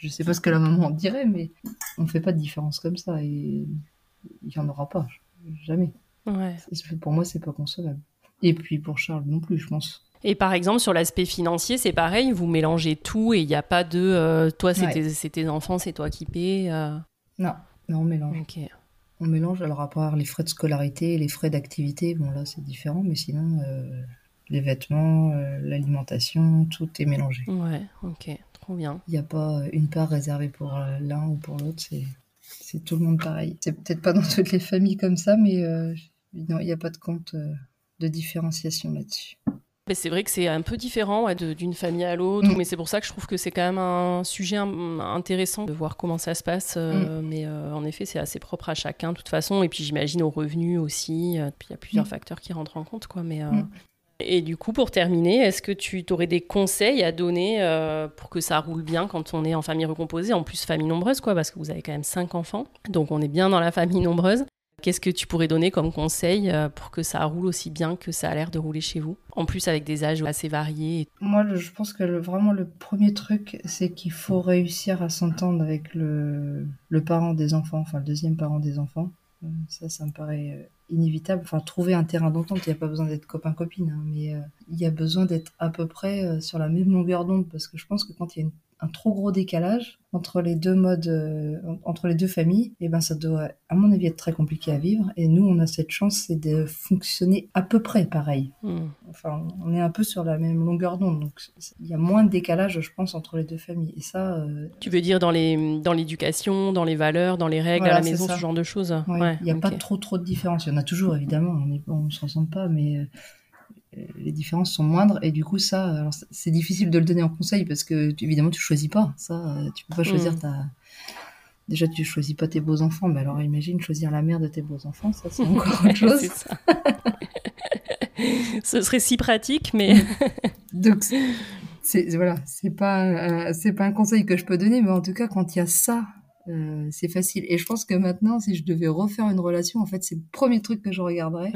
Je, ne sais pas ce que la maman dirait, mais on fait pas de différence comme ça et il y en aura pas, jamais. Ouais. Pour moi, c'est pas concevable. Et puis pour Charles non plus, je pense. Et par exemple, sur l'aspect financier, c'est pareil, vous mélangez tout et il n'y a pas de euh, toi, c'est tes, enfants, c'est toi qui paies. Euh. Non, non, on mélange. On mélange, alors à part les frais de scolarité, les frais d'activité, bon là c'est différent, mais sinon, euh, les vêtements, l'alimentation, tout est mélangé. Ouais, ok, trop bien. Il n'y a pas une part réservée pour l'un ou pour l'autre, c'est, c'est tout le monde pareil. C'est peut-être pas dans toutes les familles comme ça, mais il n'y a pas de compte de différenciation là-dessus c'est vrai que c'est un peu différent d'une famille à l'autre, mm. mais c'est pour ça que je trouve que c'est quand même un sujet intéressant de voir comment ça se passe. Euh, mm. Mais euh, en effet, c'est assez propre à chacun de toute façon. Et puis j'imagine aux revenus aussi. Euh, puis il y a plusieurs mm. facteurs qui rentrent en compte. Quoi, mais, Et du coup, pour terminer, est-ce que tu aurais des conseils à donner pour que ça roule bien quand on est en famille recomposée, en plus famille nombreuse, quoi, parce que vous avez quand même cinq enfants, donc on est bien dans la famille nombreuse. Qu'est-ce que tu pourrais donner comme conseil euh, pour que ça roule aussi bien que ça a l'air de rouler chez vous? En plus avec des âges assez variés. Moi, je pense que vraiment le premier truc, c'est qu'il faut réussir à s'entendre avec le, parent des enfants, enfin le deuxième parent des enfants. Euh, ça, ça me paraît euh, inévitable. Enfin, trouver un terrain d'entente, il n'y a pas besoin d'être copain-copine, hein, mais il y a besoin d'être à peu près sur la même longueur d'onde, parce que je pense que quand il y a une un trop gros décalage entre les deux modes, euh, entre les deux familles, et eh ben ça doit, à mon avis, être très compliqué à vivre. Et nous, on a cette chance, c'est de fonctionner à peu près pareil. Hmm. Enfin, on est un peu sur la même longueur d'onde, donc il y a moins de décalage, je pense, entre les deux familles. Et ça. Euh, tu veux dire dans les dans l'éducation, dans les valeurs, dans les règles à la maison, ce genre de choses? il n'y a pas trop trop de différence. Il y en a toujours, évidemment. On ne s'en sent pas, mais euh, les différences sont moindres et du coup ça c'est difficile de le donner en conseil parce que évidemment tu choisis pas. Ça euh, tu peux pas choisir mm. ta déjà tu choisis pas tes beaux enfants mais alors imagine choisir la mère de tes beaux enfants ça c'est encore [LAUGHS] autre chose. ce serait si pratique mais donc c'est voilà c'est pas euh, c'est pas un conseil que je peux donner mais en tout cas quand il y a ça euh, c'est facile. Et je pense que maintenant, si je devais refaire une relation, en fait, c'est le premier truc que je regarderais.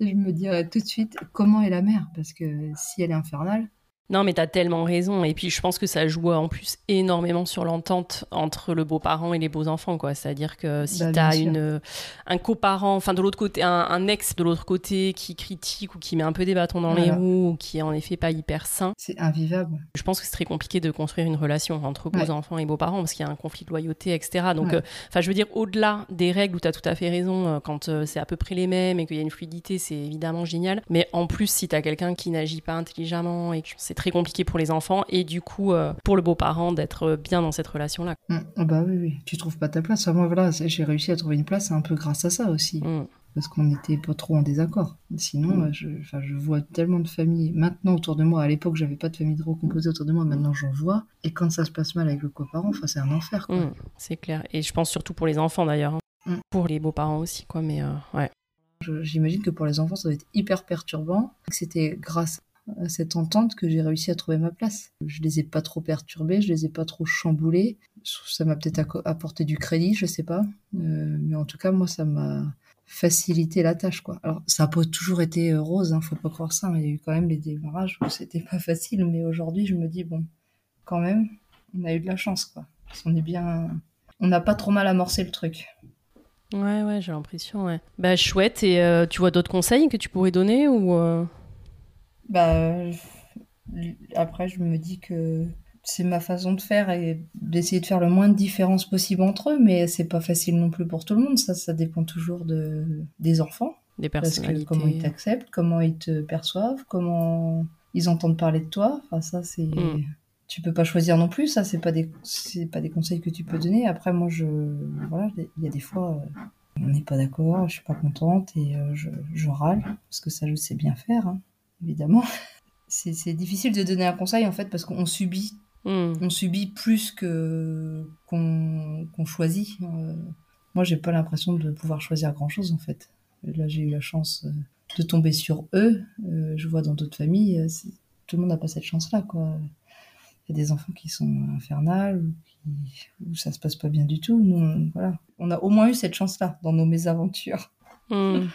Je me dirais tout de suite comment est la mère, parce que si elle est infernale, non, mais tu as tellement raison. Et puis, je pense que ça joue en plus énormément sur l'entente entre le beau-parent et les beaux-enfants, quoi. C'est-à-dire que si bah, tu as une, un coparent, enfin, de l'autre côté, un, ex de l'autre côté qui critique ou qui met un peu des bâtons dans les roues ou qui est en effet pas hyper sain. C'est invivable. Je pense que c'est très compliqué de construire une relation entre beaux-enfants et beaux-parents parce qu'il y a un conflit de loyauté, etc. Donc, euh, enfin, je veux dire, au-delà des règles où tu as tout à fait raison, euh, quand euh, c'est à peu près les mêmes et qu'il y a une fluidité, c'est évidemment génial. Mais en plus, si tu as quelqu'un qui n'agit pas intelligemment et que c'est très compliqué pour les enfants et du coup euh, pour le beau-parent d'être bien dans cette relation-là. Mm. Ah bah oui, oui, tu trouves pas ta place. moi, voilà, j'ai réussi à trouver une place un peu grâce à ça aussi. Mm. Parce qu'on n'était pas trop en désaccord. Sinon, mm. je, je vois tellement de familles maintenant autour de moi. À l'époque, j'avais pas de famille de recomposée autour de moi. Maintenant, j'en vois. Et quand ça se passe mal avec le coparent, c'est un enfer. c'est clair. Et je pense surtout pour les enfants d'ailleurs. Hein. Pour les beaux-parents aussi, quoi. Mais euh, ouais. J'imagine que pour les enfants, ça doit être hyper perturbant. C'était grâce cette entente que j'ai réussi à trouver ma place. Je les ai pas trop perturbés, je les ai pas trop chamboulés. Ça m'a peut-être apporté du crédit, je sais pas. Euh, mais en tout cas, moi, ça m'a facilité la tâche, quoi. Alors, ça n'a pas toujours été euh, rose, hein, faut pas croire ça. Il y a eu quand même les démarrages où c'était pas facile, mais aujourd'hui, je me dis, bon, quand même, on a eu de la chance, quoi. on est bien, on n'a pas trop mal amorcé le truc. Ouais, ouais, j'ai l'impression. Bah, chouette. Et euh, tu vois d'autres conseils que tu pourrais donner ou bah, après, je me dis que c'est ma façon de faire et d'essayer de faire le moins de différence possible entre eux, mais c'est pas facile non plus pour tout le monde. Ça, ça dépend toujours de, des enfants. Des personnalités. comment ils t'acceptent, comment ils te perçoivent, comment ils entendent parler de toi. Enfin, ça, c'est. Hmm. Tu peux pas choisir non plus. Ça, c'est pas des, c'est pas des conseils que tu peux donner. Après, moi, je, voilà, il y a des fois, euh, on n'est pas d'accord, je suis pas contente et euh, je, je, râle parce que ça, je sais bien faire. Hein évidemment. C'est difficile de donner un conseil en fait parce qu'on subit, hmm. on subit plus que qu'on choisit. Euh, moi, j'ai pas l'impression de pouvoir choisir grand chose en fait. Là, j'ai eu la chance euh, de tomber sur eux. Euh, je vois dans d'autres familles, tout le monde n'a pas cette chance-là, quoi. Il y a des enfants qui sont infernales ou qui, où ça se passe pas bien du tout. Nous, on, voilà, on a au moins eu cette chance-là dans nos mésaventures. Hmm.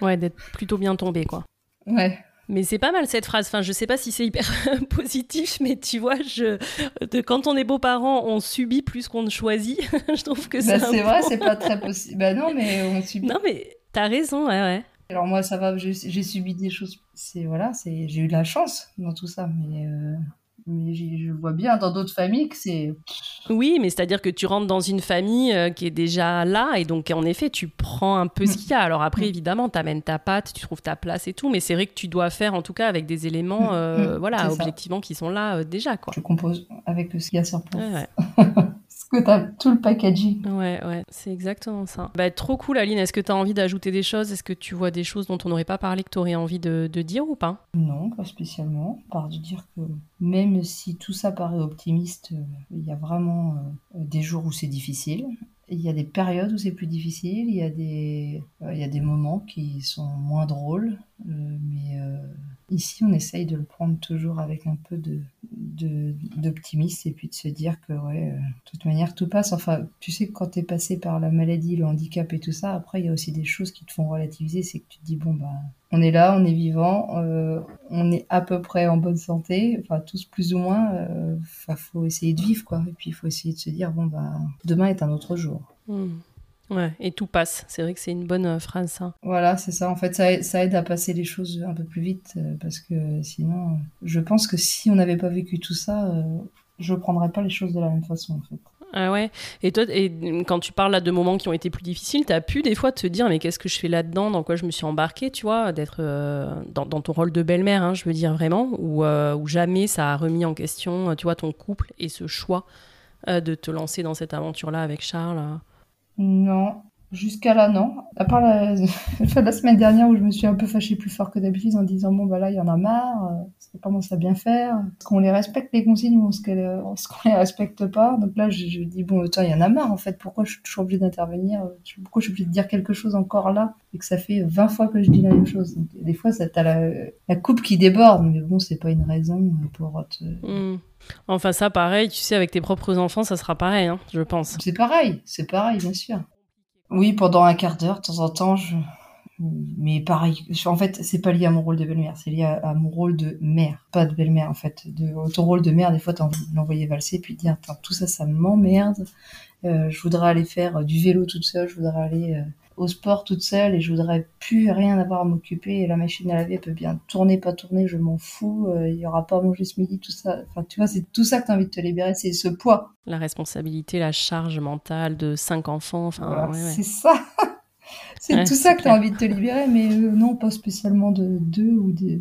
Ouais, d'être plutôt bien tombé, quoi. Ouais. Mais c'est pas mal cette phrase. Enfin, je sais pas si c'est hyper [LAUGHS] positif, mais tu vois, je, de, quand on est beaux-parents, on subit plus qu'on ne choisit. [LAUGHS] je trouve que bah, c'est. c'est vrai, c'est pas très possible. Bah non, mais on subit. Non, mais t'as raison, ouais, ouais. Alors moi, ça va, j'ai subi des choses. C'est voilà, c'est j'ai eu de la chance dans tout ça, mais euh, mais je vois bien dans d'autres familles que c'est. Oui, mais c'est-à-dire que tu rentres dans une famille euh, qui est déjà là, et donc en effet, tu prends un peu ce qu'il y a. Alors après, mm. évidemment, tu amènes ta patte, tu trouves ta place et tout, mais c'est vrai que tu dois faire, en tout cas, avec des éléments, mm. euh, mm. voilà, objectivement, qui sont là déjà, quoi. Je compose avec ce qu'il y a sur place. Que tu as tout le packaging. Ouais, ouais, c'est exactement ça. Bah, trop cool, Aline. Est-ce que tu as envie d'ajouter des choses? Est-ce que tu vois des choses dont on n'aurait pas parlé que tu aurais envie de, dire ou pas? Non, pas spécialement. Par de dire que même si tout ça paraît optimiste, euh, il y a vraiment euh, des jours où c'est difficile. Il y a des périodes où c'est plus difficile, il y, a des, euh, il y a des moments qui sont moins drôles, mais Ici, on essaye de le prendre toujours avec un peu de, d'optimisme et puis de se dire que, ouais, euh, de toute manière, tout passe. Enfin, tu sais quand tu es passé par la maladie, le handicap et tout ça, après, il y a aussi des choses qui te font relativiser. C'est que tu te dis, bon, bah, on est là, on est vivant, euh, on est à peu près en bonne santé, enfin, tous plus ou moins. Euh, faut essayer de vivre, quoi. Et puis, il faut essayer de se dire, bon, bah, demain est un autre jour. Mmh. Ouais, et tout passe. C'est vrai que c'est une bonne euh, phrase, ça. Voilà, c'est ça. En fait, ça, ça, aide à passer les choses un peu plus vite euh, parce que sinon, je pense que si on n'avait pas vécu tout ça, euh, je ne prendrais pas les choses de la même façon, en fait. Ah ouais. Et toi, et quand tu parles là de moments qui ont été plus difficiles, tu as pu des fois te dire mais qu'est-ce que je fais là-dedans, dans quoi je me suis embarquée, tu vois, d'être dans, dans, ton rôle de belle-mère, hein, je veux dire vraiment, ou où, jamais ça a remis en question, tu vois, ton couple et ce choix de te lancer dans cette aventure-là avec Charles. Non, jusqu'à là, non. À part la... [LAUGHS] la semaine dernière où je me suis un peu fâchée plus fort que d'habitude en disant bon, bah là, il y en a marre, euh, ça commence à bien faire. Est-ce qu'on les respecte les consignes ou est-ce qu'on les respecte pas? Donc là, je, dis bon, il y en a marre en fait, pourquoi je suis toujours obligée d'intervenir? Pourquoi je suis obligée de dire quelque chose encore là et que ça fait 20 fois que je dis la même chose? Des fois, ça t'as la, la coupe qui déborde, mais bon, c'est pas une raison pour te. Hmm. Enfin, ça, pareil, tu sais, avec tes propres enfants, ça sera pareil, hein, je pense. C'est pareil, c'est pareil, bien sûr. Oui, pendant un quart d'heure, de temps en temps, je... Mais pareil, en fait, c'est pas lié à mon rôle de belle-mère, c'est lié à, mon rôle de mère, pas de belle-mère, en fait. De, ton rôle de mère, des fois, t'as envie de l'envoyer valser, puis de dire, tout ça, ça m'emmerde. Euh, je voudrais aller faire du vélo toute seule, je voudrais aller euh, au sport toute seule et je voudrais plus rien avoir à m'occuper et la machine à laver peut bien tourner pas tourner je m'en fous euh, il y aura pas à manger ce midi tout ça. Enfin tu vois c'est tout ça que tu as envie de te libérer c'est ce poids. La responsabilité la charge mentale de cinq enfants enfin c'est ça [LAUGHS] c'est tout ça que tu as envie de te libérer mais euh, non pas spécialement de deux ou des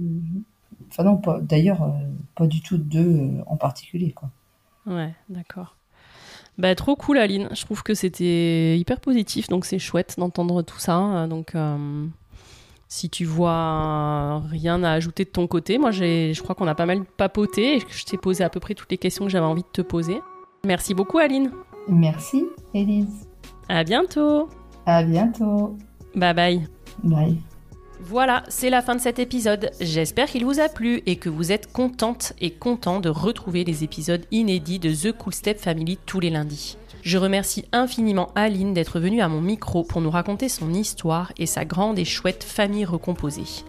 enfin non pas d'ailleurs euh, pas du tout deux en particulier quoi ouais d'accord bah, trop cool, Aline. Je trouve que c'était hyper positif, donc c'est chouette d'entendre tout ça. Donc, euh, si tu vois rien à ajouter de ton côté, moi, je crois qu'on a pas mal papoté et que je t'ai posé à peu près toutes les questions que j'avais envie de te poser. Merci beaucoup, Aline. Merci, Elise. À bientôt. À bientôt. Bye bye. Bye. Voilà, c'est la fin de cet épisode. J'espère qu'il vous a plu et que vous êtes contente et content de retrouver les épisodes inédits de The Cool Step Family tous les lundis. Je remercie infiniment Aline d'être venue à mon micro pour nous raconter son histoire et sa grande et chouette famille recomposée.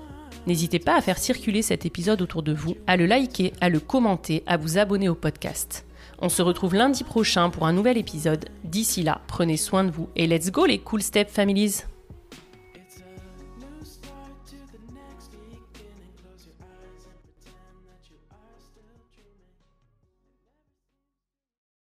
N'hésitez pas à faire circuler cet épisode autour de vous, à le liker, à le commenter, à vous abonner au podcast. On se retrouve lundi prochain pour un nouvel épisode. D'ici là, prenez soin de vous et let's go les Cool Step Families